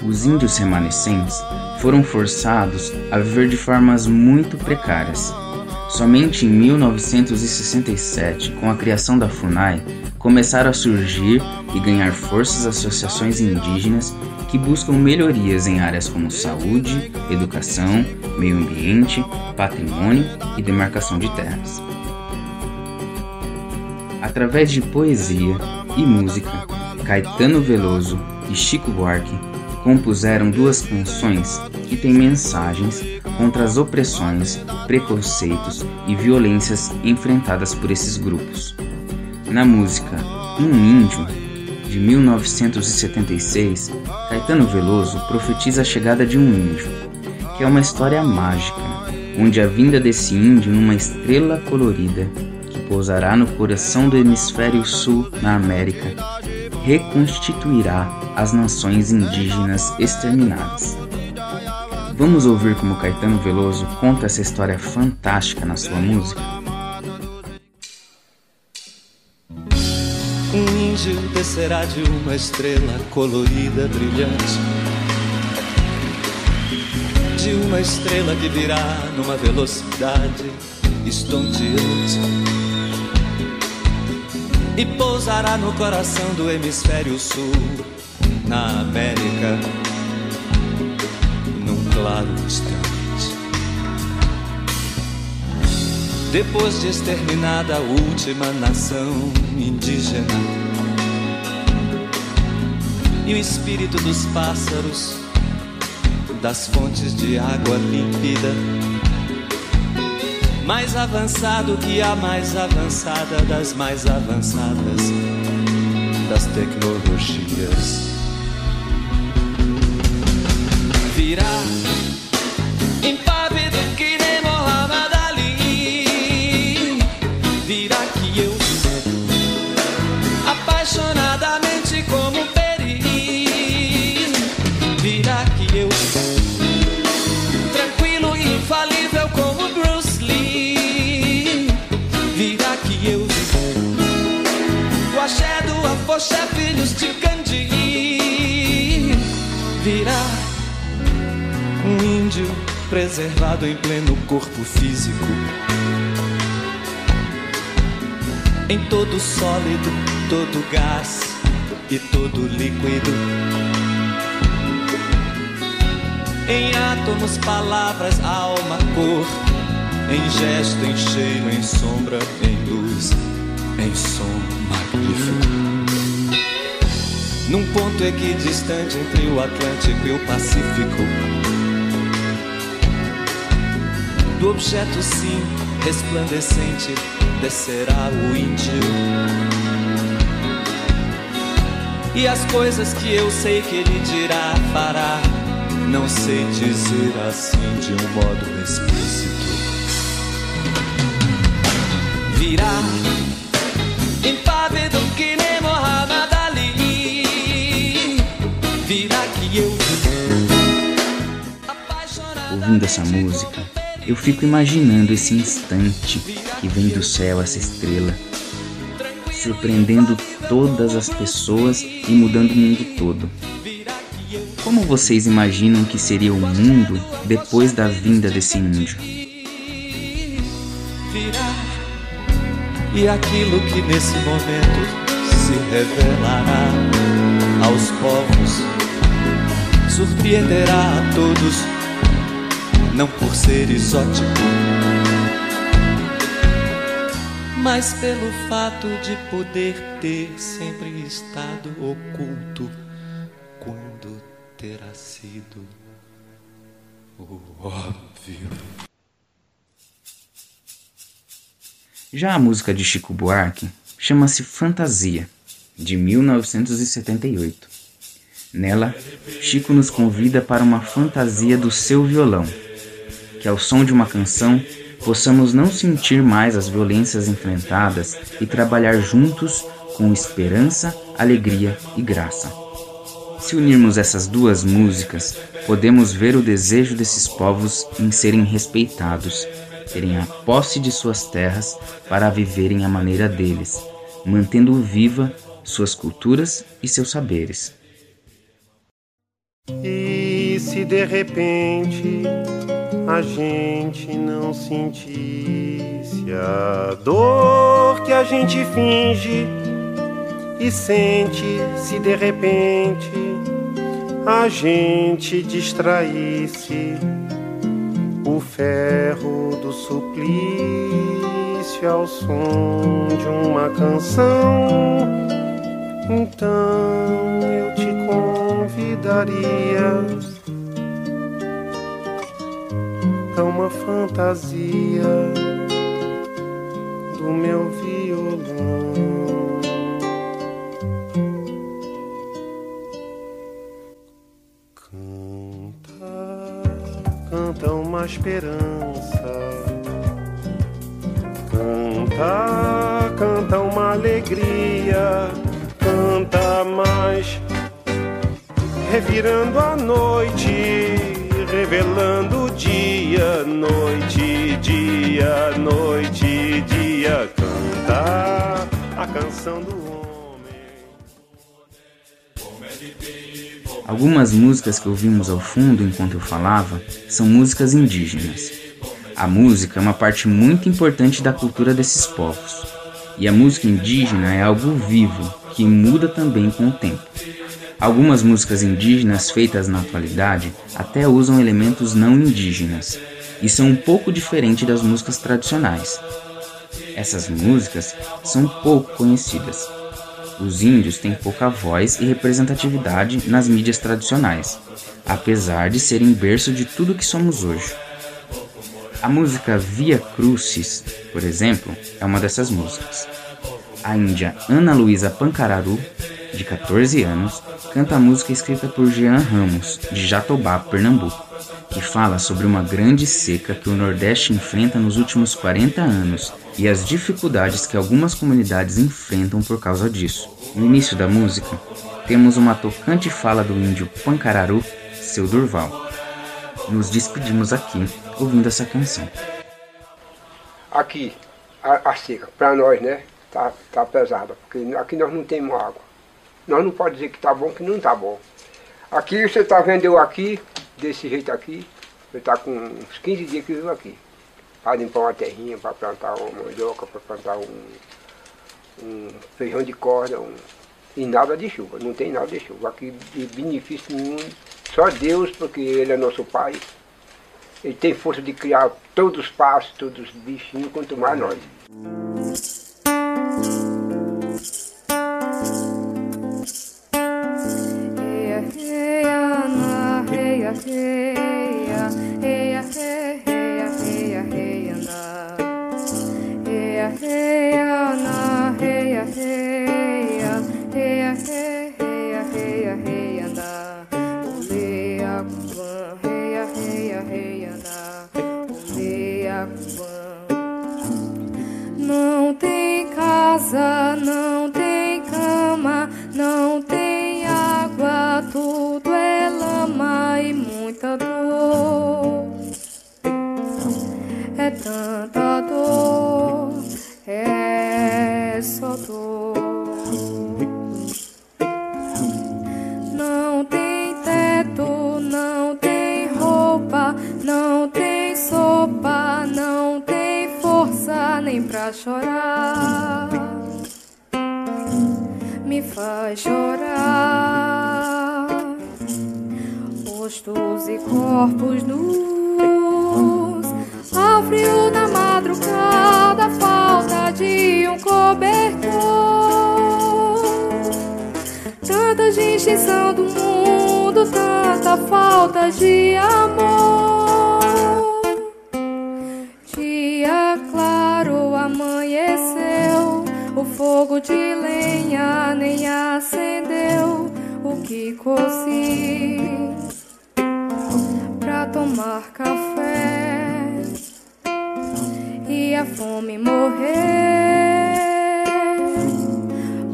Os índios remanescentes foram forçados a viver de formas muito precárias. Somente em 1967, com a criação da FUNAI, começaram a surgir e ganhar forças associações indígenas que buscam melhorias em áreas como saúde, educação, meio ambiente, patrimônio e demarcação de terras. Através de poesia e música, Caetano Veloso e Chico Buarque compuseram duas canções que têm mensagens contra as opressões, preconceitos e violências enfrentadas por esses grupos. Na música Um Índio, de 1976, Caetano Veloso profetiza a chegada de um índio, que é uma história mágica, onde a vinda desse índio numa estrela colorida pousará no coração do hemisfério sul, na América, reconstituirá as nações indígenas exterminadas. Vamos ouvir como Caetano Veloso conta essa história fantástica na sua música? Um índio descerá de uma estrela colorida, brilhante. De uma estrela que virá numa velocidade estonteante e pousará no coração do hemisfério sul, na América, claro instante. Depois de exterminada a última nação indígena, e o espírito dos pássaros, das fontes de água límpida, mais avançado que a mais avançada das mais avançadas das tecnologias. Virá impávido que nem Mohamed Ali. Virá que eu sou apaixonadamente como Peri. Virá que eu sou tranquilo e infalível como Bruce Lee. Virá que eu sou o axé do afoxé, filhos de preservado em pleno corpo físico. Em todo sólido, todo gás e todo líquido. Em átomos, palavras, alma, cor. Em gesto, em cheiro, em sombra, em luz, em som magnífico. Num ponto equidistante entre o Atlântico e o Pacífico. Do objeto sim resplandecente descerá o índio. E as coisas que eu sei que ele dirá, fará, não sei dizer assim de um modo explícito. Virá impávido que nem Muhammad Ali. Virá que eu Ouvindo essa música, eu fico imaginando esse instante que vem do céu essa estrela, surpreendendo todas as pessoas e mudando o mundo todo. Como vocês imaginam que seria o mundo depois da vinda desse índio? E aquilo que nesse momento se revelará aos povos surpreenderá a todos, não por ser exótico, mas pelo fato de poder ter sempre estado oculto quando terá sido o óbvio. Já a música de Chico Buarque chama-se Fantasia, de 1978. Nela, Chico nos convida para uma fantasia do seu violão, que ao som de uma canção possamos não sentir mais as violências enfrentadas e trabalhar juntos com esperança, alegria e graça. Se unirmos essas duas músicas, podemos ver o desejo desses povos em serem respeitados terem a posse de suas terras para viverem à maneira deles, mantendo viva suas culturas e seus saberes. E se de repente a gente não sentisse a dor que a gente finge e sente se de repente a gente distraísse o ferro do suplício ao som de uma canção. Então eu te convidaria a uma fantasia do meu violão. canta uma esperança. Canta, canta uma alegria. Canta mais, revirando a noite, revelando dia, noite, dia, noite, dia. Canta a canção do Algumas músicas que ouvimos ao fundo enquanto eu falava são músicas indígenas. A música é uma parte muito importante da cultura desses povos. E a música indígena é algo vivo que muda também com o tempo. Algumas músicas indígenas feitas na atualidade até usam elementos não indígenas e são um pouco diferentes das músicas tradicionais. Essas músicas são pouco conhecidas os índios têm pouca voz e representatividade nas mídias tradicionais, apesar de serem berço de tudo que somos hoje. A música Via Crucis, por exemplo, é uma dessas músicas. A índia Ana Luísa Pancararu, de 14 anos, canta a música escrita por Jean Ramos, de Jatobá, Pernambuco, que fala sobre uma grande seca que o Nordeste enfrenta nos últimos 40 anos e as dificuldades que algumas comunidades enfrentam por causa disso. No início da música, temos uma tocante fala do índio Pancararu, seu Durval. Nos despedimos aqui ouvindo essa canção. Aqui, a, a seca, para nós, né, tá, tá pesada, porque aqui nós não temos água. Nós não podemos dizer que tá bom, que não tá bom. Aqui você tá vendo eu aqui, desse jeito aqui, você tá com uns 15 dias que eu vivo aqui para limpar uma terrinha, para plantar uma mandioca, para plantar um, um, feijão de corda, um, e nada de chuva, não tem nada de chuva. Aqui de benefício nenhum, só Deus, porque Ele é nosso Pai. Ele tem força de criar todos os passos, todos os bichinhos, quanto mais nós. reia, reia, reia, reia, reia, reia, na. Reia, reia, na, reia, reia, reia, reia, reia, reia, na. Oleia, cubã, reia, reia, reia, na. Oleia, cubã. Não tem casa, não pra chorar. Me faz chorar. Rostos e corpos nus, ao frio da madrugada, falta de um cobertor. Tanta extinção do mundo, tanta falta de amor. Cozi pra tomar café e a fome morrer.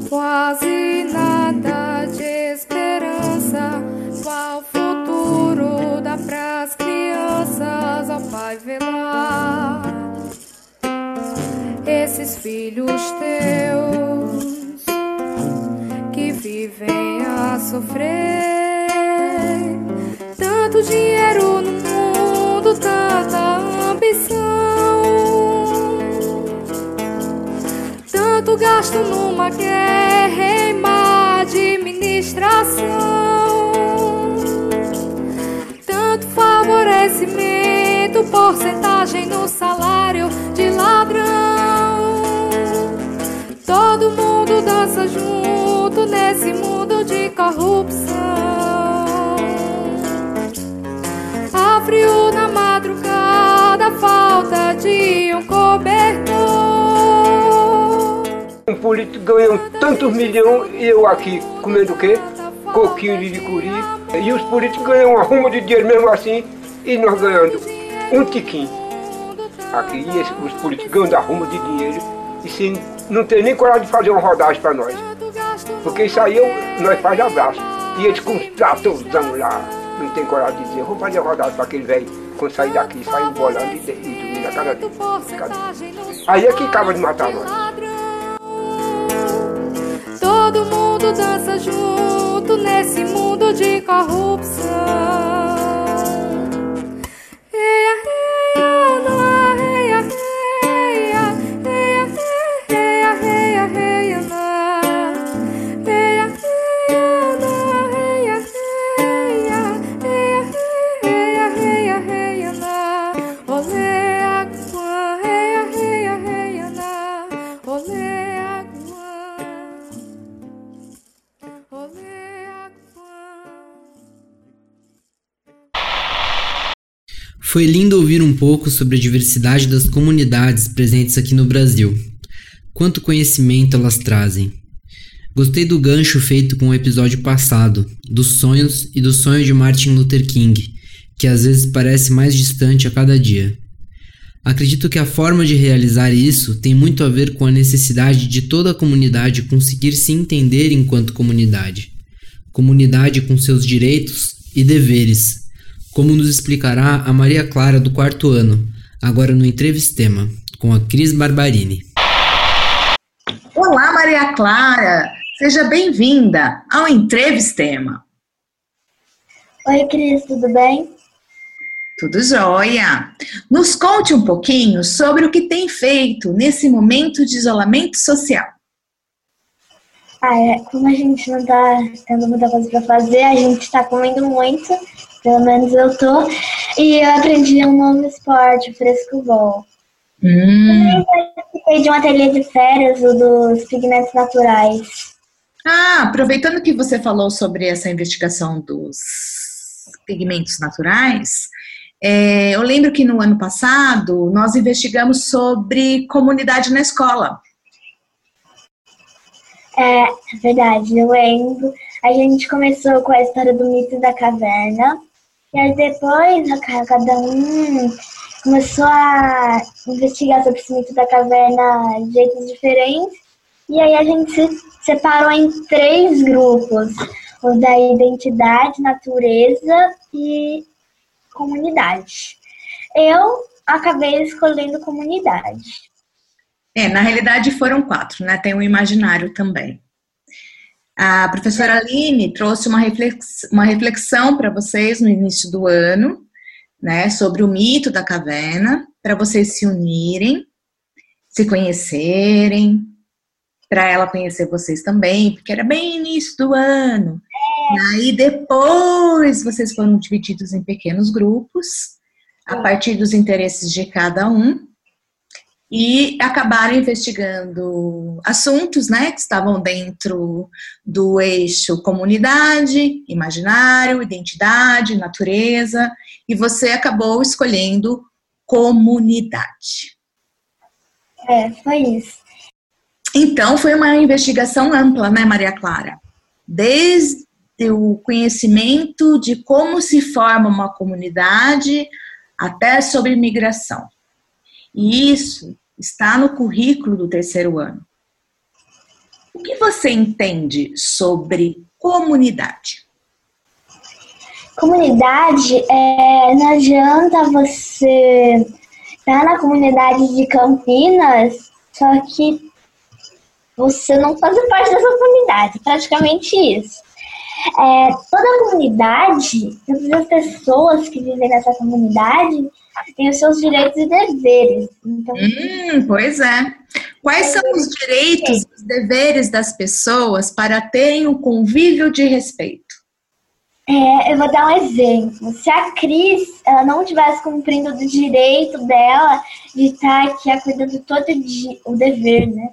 Quase nada de esperança. Qual futuro dá pras crianças ao pai velar? Esses filhos teus sofrer. Tanto dinheiro no mundo, tanta ambição. Tanto gasto numa guerra em má administração. Tanto favorecimento, porcentagem no salário de ladrão. Todo mundo dança junto nesse mundo de um cobertor. Um político ganhou tantos milhões e eu aqui comendo o quê? Coquinho de licuri. E os políticos ganham uma ruma de dinheiro mesmo assim e nós ganhando um tiquinho. Aqui e os políticos ganham da ruma de dinheiro e sem, não tem nem coragem de fazer uma rodagem para nós. Porque isso aí eu, nós faz abraço. E eles com os tratorzão lá, não tem coragem de dizer, vou fazer rodagem para aquele velho quando sair daqui, sair bolando e, de- e casa dele. Cadê? Aí é que acaba de matar nós. Todo mundo dança junto nesse mundo de corrupção. Eia, eia, na, eia, Foi lindo ouvir um pouco sobre a diversidade das comunidades presentes aqui no Brasil. Quanto conhecimento elas trazem. Gostei do gancho feito com o episódio passado, dos sonhos e do sonho de Martin Luther King, que às vezes parece mais distante a cada dia. Acredito que a forma de realizar isso tem muito a ver com a necessidade de toda a comunidade conseguir se entender enquanto comunidade. Comunidade com seus direitos e deveres, como nos explicará a Maria Clara do quarto ano, agora no Entrevistema, com a Cris Barbarini. Olá, Maria Clara! Seja bem-vinda ao Entrevistema. Oi, Cris, tudo bem? Tudo jóia! Nos conte um pouquinho sobre o que tem feito nesse momento de isolamento social. Ah, é, como a gente não tá tendo muita coisa pra fazer, a gente tá comendo muito, pelo menos eu tô, e eu aprendi um novo esporte, o frescobol. Hum. Participei de um ateliê de férias, o dos pigmentos naturais. Ah, aproveitando que você falou sobre essa investigação dos pigmentos naturais, é, eu lembro que no ano passado nós investigamos sobre comunidade na escola. É, é verdade, eu lembro. A gente começou com a história do mito da caverna, e aí depois cada um começou a investigar sobre esse mito da caverna de jeitos diferentes, E aí a gente se separou em três grupos: o da identidade, natureza e comunidade. Eu acabei escolhendo comunidade. É, na realidade foram quatro, né? Tem o imaginário também. A professora Aline trouxe uma, reflex, uma reflexão para vocês no início do ano, né, sobre o mito da caverna, para vocês se unirem, se conhecerem, para ela conhecer vocês também, porque era bem início do ano. É. E aí depois vocês foram divididos em pequenos grupos, a partir dos interesses de cada um, e acabaram investigando assuntos né, que estavam dentro do eixo comunidade, imaginário, identidade, natureza, e você acabou escolhendo comunidade. É, foi isso. Então, foi uma investigação ampla, né, Maria Clara? Desde o conhecimento de como se forma uma comunidade até sobre migração. E isso está no currículo do terceiro ano. O que você entende sobre comunidade? Comunidade é não adianta você estar na comunidade de Campinas, só que você não fazer parte dessa comunidade, praticamente isso. É, toda a comunidade, todas as pessoas que vivem nessa comunidade, têm os seus direitos e deveres. Então, hum, pois é. Quais são os direitos e os deveres das pessoas para terem um convívio de respeito? É, eu vou dar um exemplo. Se a Cris ela não estivesse cumprindo o direito dela de estar aqui acordando todo dia, o dever, né?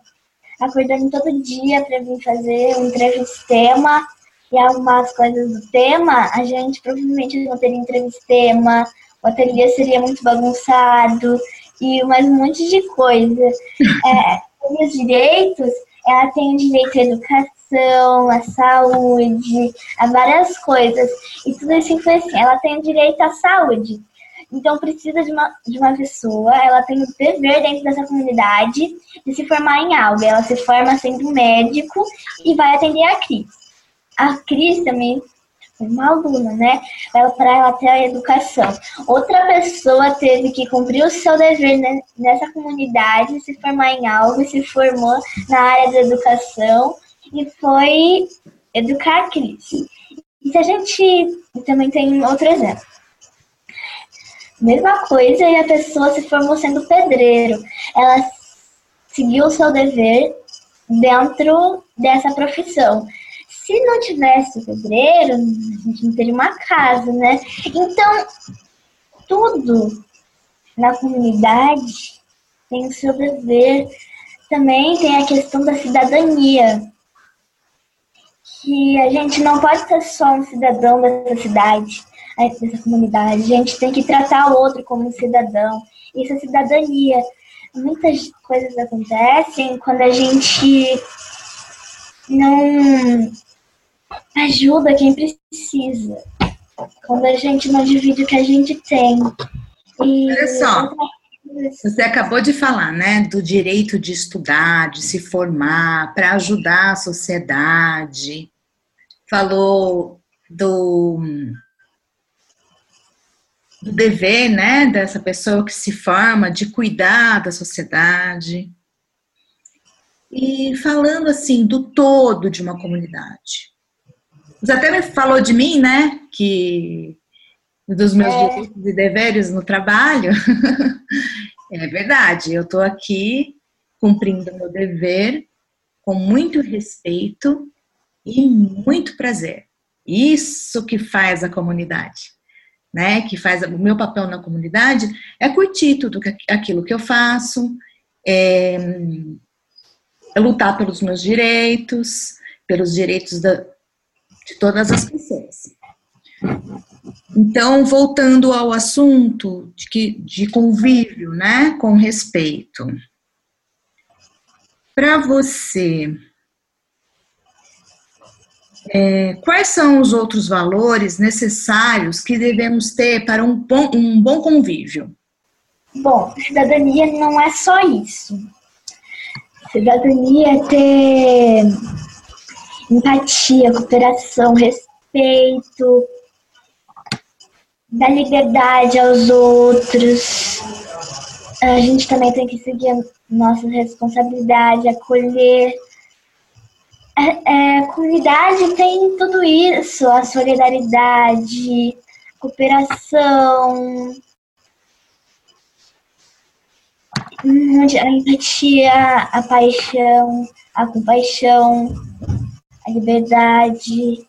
Acordando todo dia para vir fazer um entrevistema e arrumar as coisas do tema, a gente provavelmente não teria entrevistema, o ateliê seria muito bagunçado e mais um monte de coisa. É, os direitos, ela tem o direito à educação, à saúde, a várias coisas. E tudo isso influencia. Ela tem o direito à saúde. Então precisa de uma, de uma pessoa, ela tem o dever dentro dessa comunidade de se formar em algo. Ela se forma sendo médico e vai atender a Cris. A Cris também uma aluna, né? Para ela ter a educação. Outra pessoa teve que cumprir o seu dever nessa comunidade, se formar em algo, se formou na área da educação e foi educar a Cris. E se a gente também tem outro exemplo. Mesma coisa e a pessoa se formou sendo pedreiro. Ela seguiu o seu dever dentro dessa profissão se não tivesse pedreiro, a gente não teria uma casa, né? Então, tudo na comunidade tem o seu dever. Também tem a questão da cidadania. Que a gente não pode ser só um cidadão dessa cidade, dessa comunidade. A gente tem que tratar o outro como um cidadão. Isso é cidadania. Muitas coisas acontecem quando a gente não ajuda quem precisa. Quando a gente não divide o que a gente tem. E Olha só, você acabou de falar, né, do direito de estudar, de se formar, para ajudar a sociedade. Falou do, do dever, né, dessa pessoa que se forma de cuidar da sociedade. E falando assim do todo de uma comunidade. Você até me falou de mim, né? Que dos meus é. direitos e deveres no trabalho. é verdade, eu estou aqui cumprindo meu dever com muito respeito e muito prazer. Isso que faz a comunidade, né? Que faz o meu papel na comunidade é curtir tudo aquilo que eu faço, é, é lutar pelos meus direitos, pelos direitos da, de todas as pessoas. Então, voltando ao assunto de, que, de convívio, né, com respeito. Para você, é, quais são os outros valores necessários que devemos ter para um bom, um bom convívio? Bom, cidadania não é só isso. Cidadania é ter empatia, cooperação, respeito, dar liberdade aos outros. A gente também tem que seguir nossa responsabilidade, acolher. É, é, comunidade tem tudo isso, a solidariedade, cooperação, a empatia, a paixão, a compaixão, a liberdade.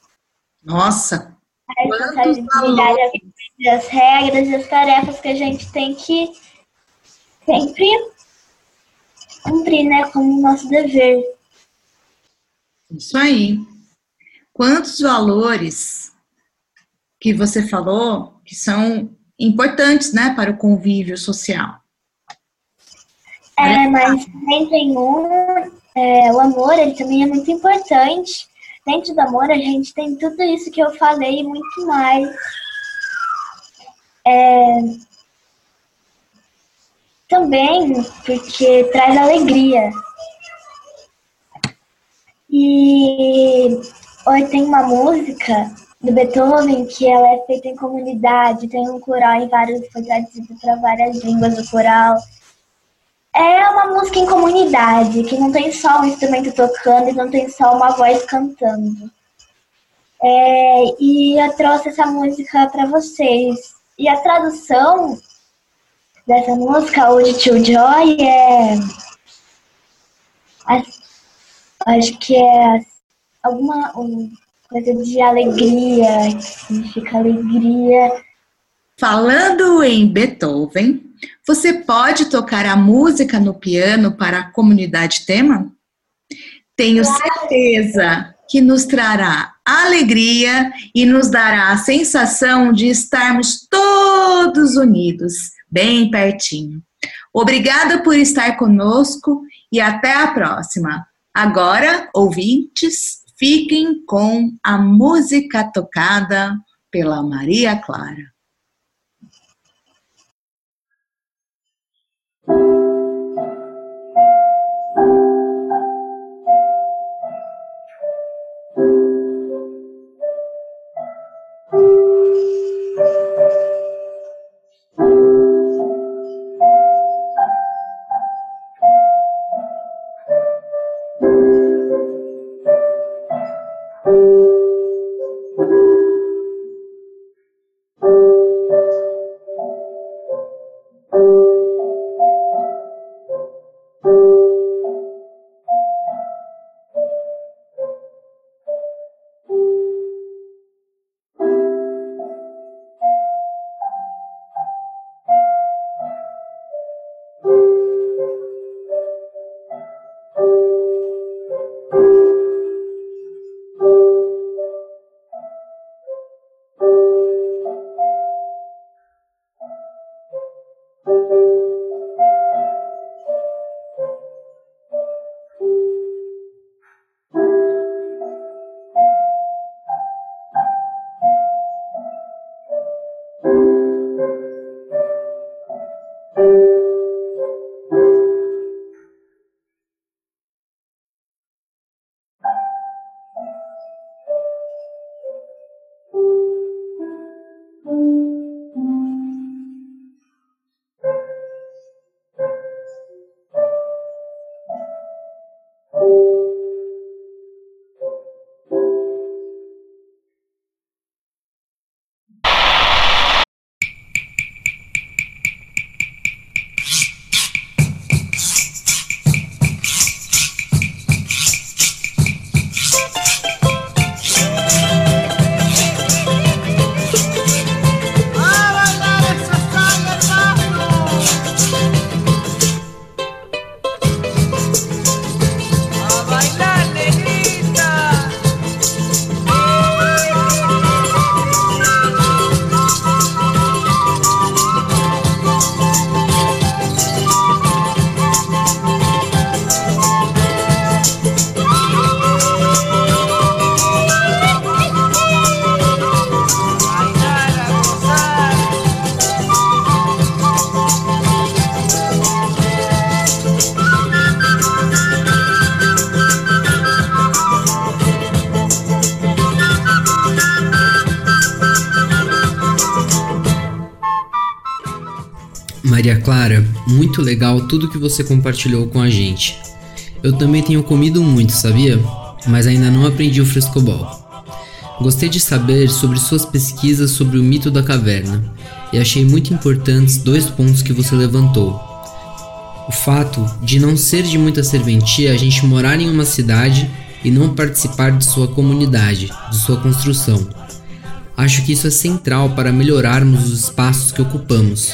Nossa! A responsabilidade, as regras e as tarefas que a gente tem que sempre cumprir, né, como nosso dever. Isso aí. Quantos valores que você falou que são importantes, né, para o convívio social? É, mas também tem um, é, o amor, ele também é muito importante. Dentro do amor, a gente tem tudo isso que eu falei e muito mais. É, também porque traz alegria. E hoje tem uma música do Beethoven que ela é feita em comunidade, tem um coral em vários, foi traduzido para várias línguas o coral. É uma música em comunidade, que não tem só um instrumento tocando e não tem só uma voz cantando. É, e eu trouxe essa música para vocês. E a tradução dessa música, Ode to Joy, é. Acho que é alguma coisa de alegria, que significa alegria. Falando em Beethoven, você pode tocar a música no piano para a comunidade tema? Tenho certeza que nos trará alegria e nos dará a sensação de estarmos todos unidos, bem pertinho. Obrigada por estar conosco e até a próxima. Agora, ouvintes, fiquem com a música tocada pela Maria Clara. Tudo que você compartilhou com a gente. Eu também tenho comido muito, sabia? Mas ainda não aprendi o frescobol. Gostei de saber sobre suas pesquisas sobre o mito da caverna e achei muito importantes dois pontos que você levantou. O fato de não ser de muita serventia a gente morar em uma cidade e não participar de sua comunidade, de sua construção. Acho que isso é central para melhorarmos os espaços que ocupamos,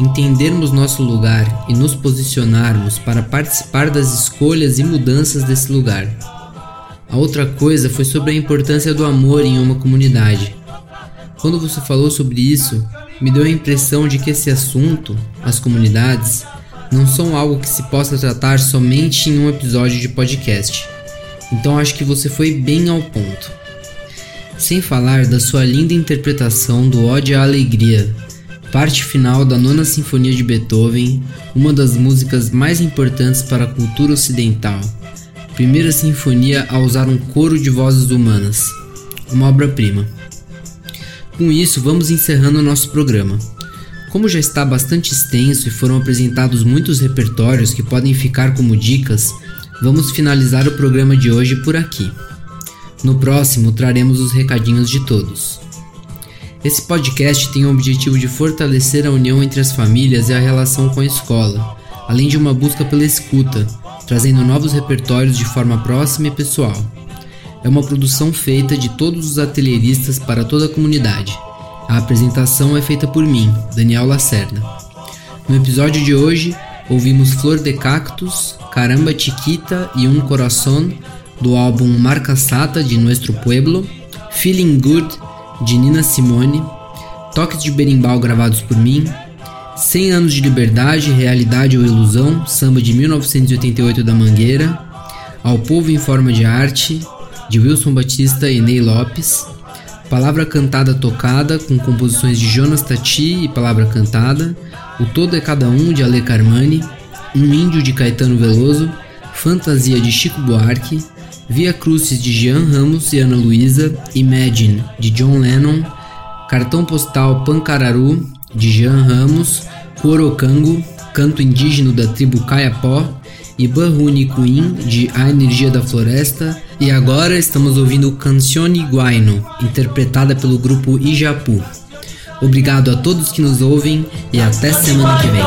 entendermos nosso lugar e nos posicionarmos para participar das escolhas e mudanças desse lugar. A outra coisa foi sobre a importância do amor em uma comunidade. Quando você falou sobre isso, me deu a impressão de que esse assunto, as comunidades, não são algo que se possa tratar somente em um episódio de podcast. Então acho que você foi bem ao ponto. Sem falar da sua linda interpretação do Ode à Alegria, parte final da Nona Sinfonia de Beethoven, uma das músicas mais importantes para a cultura ocidental primeira sinfonia a usar um coro de vozes humanas, uma obra-prima. Com isso, vamos encerrando o nosso programa. Como já está bastante extenso e foram apresentados muitos repertórios que podem ficar como dicas, vamos finalizar o programa de hoje por aqui. No próximo, traremos os recadinhos de todos. Esse podcast tem o objetivo de fortalecer a união entre as famílias e a relação com a escola, além de uma busca pela escuta, trazendo novos repertórios de forma próxima e pessoal. É uma produção feita de todos os atelieristas para toda a comunidade. A apresentação é feita por mim, Daniel Lacerda. No episódio de hoje, ouvimos Flor de Cactus, Caramba Chiquita e Un Corazón, do álbum Marca Sata de Nuestro Pueblo, Feeling Good, de Nina Simone, toques de berimbau gravados por mim, 100 anos de liberdade, realidade ou ilusão, samba de 1988 da Mangueira, Ao povo em forma de arte, de Wilson Batista e Ney Lopes, Palavra cantada tocada com composições de Jonas Tati e Palavra cantada, O todo é cada um de Ale Carmani, Um índio de Caetano Veloso, Fantasia de Chico Buarque, Via Crucis de Jean Ramos e Ana Luísa, Imagine de John Lennon, Cartão Postal Pancararu de Jean Ramos, Corocango, canto indígena da tribo Caiapó, e Bahuni Queen, de A Energia da Floresta, e agora estamos ouvindo Cancione Guaino, interpretada pelo grupo Ijapu. Obrigado a todos que nos ouvem e até semana que vem.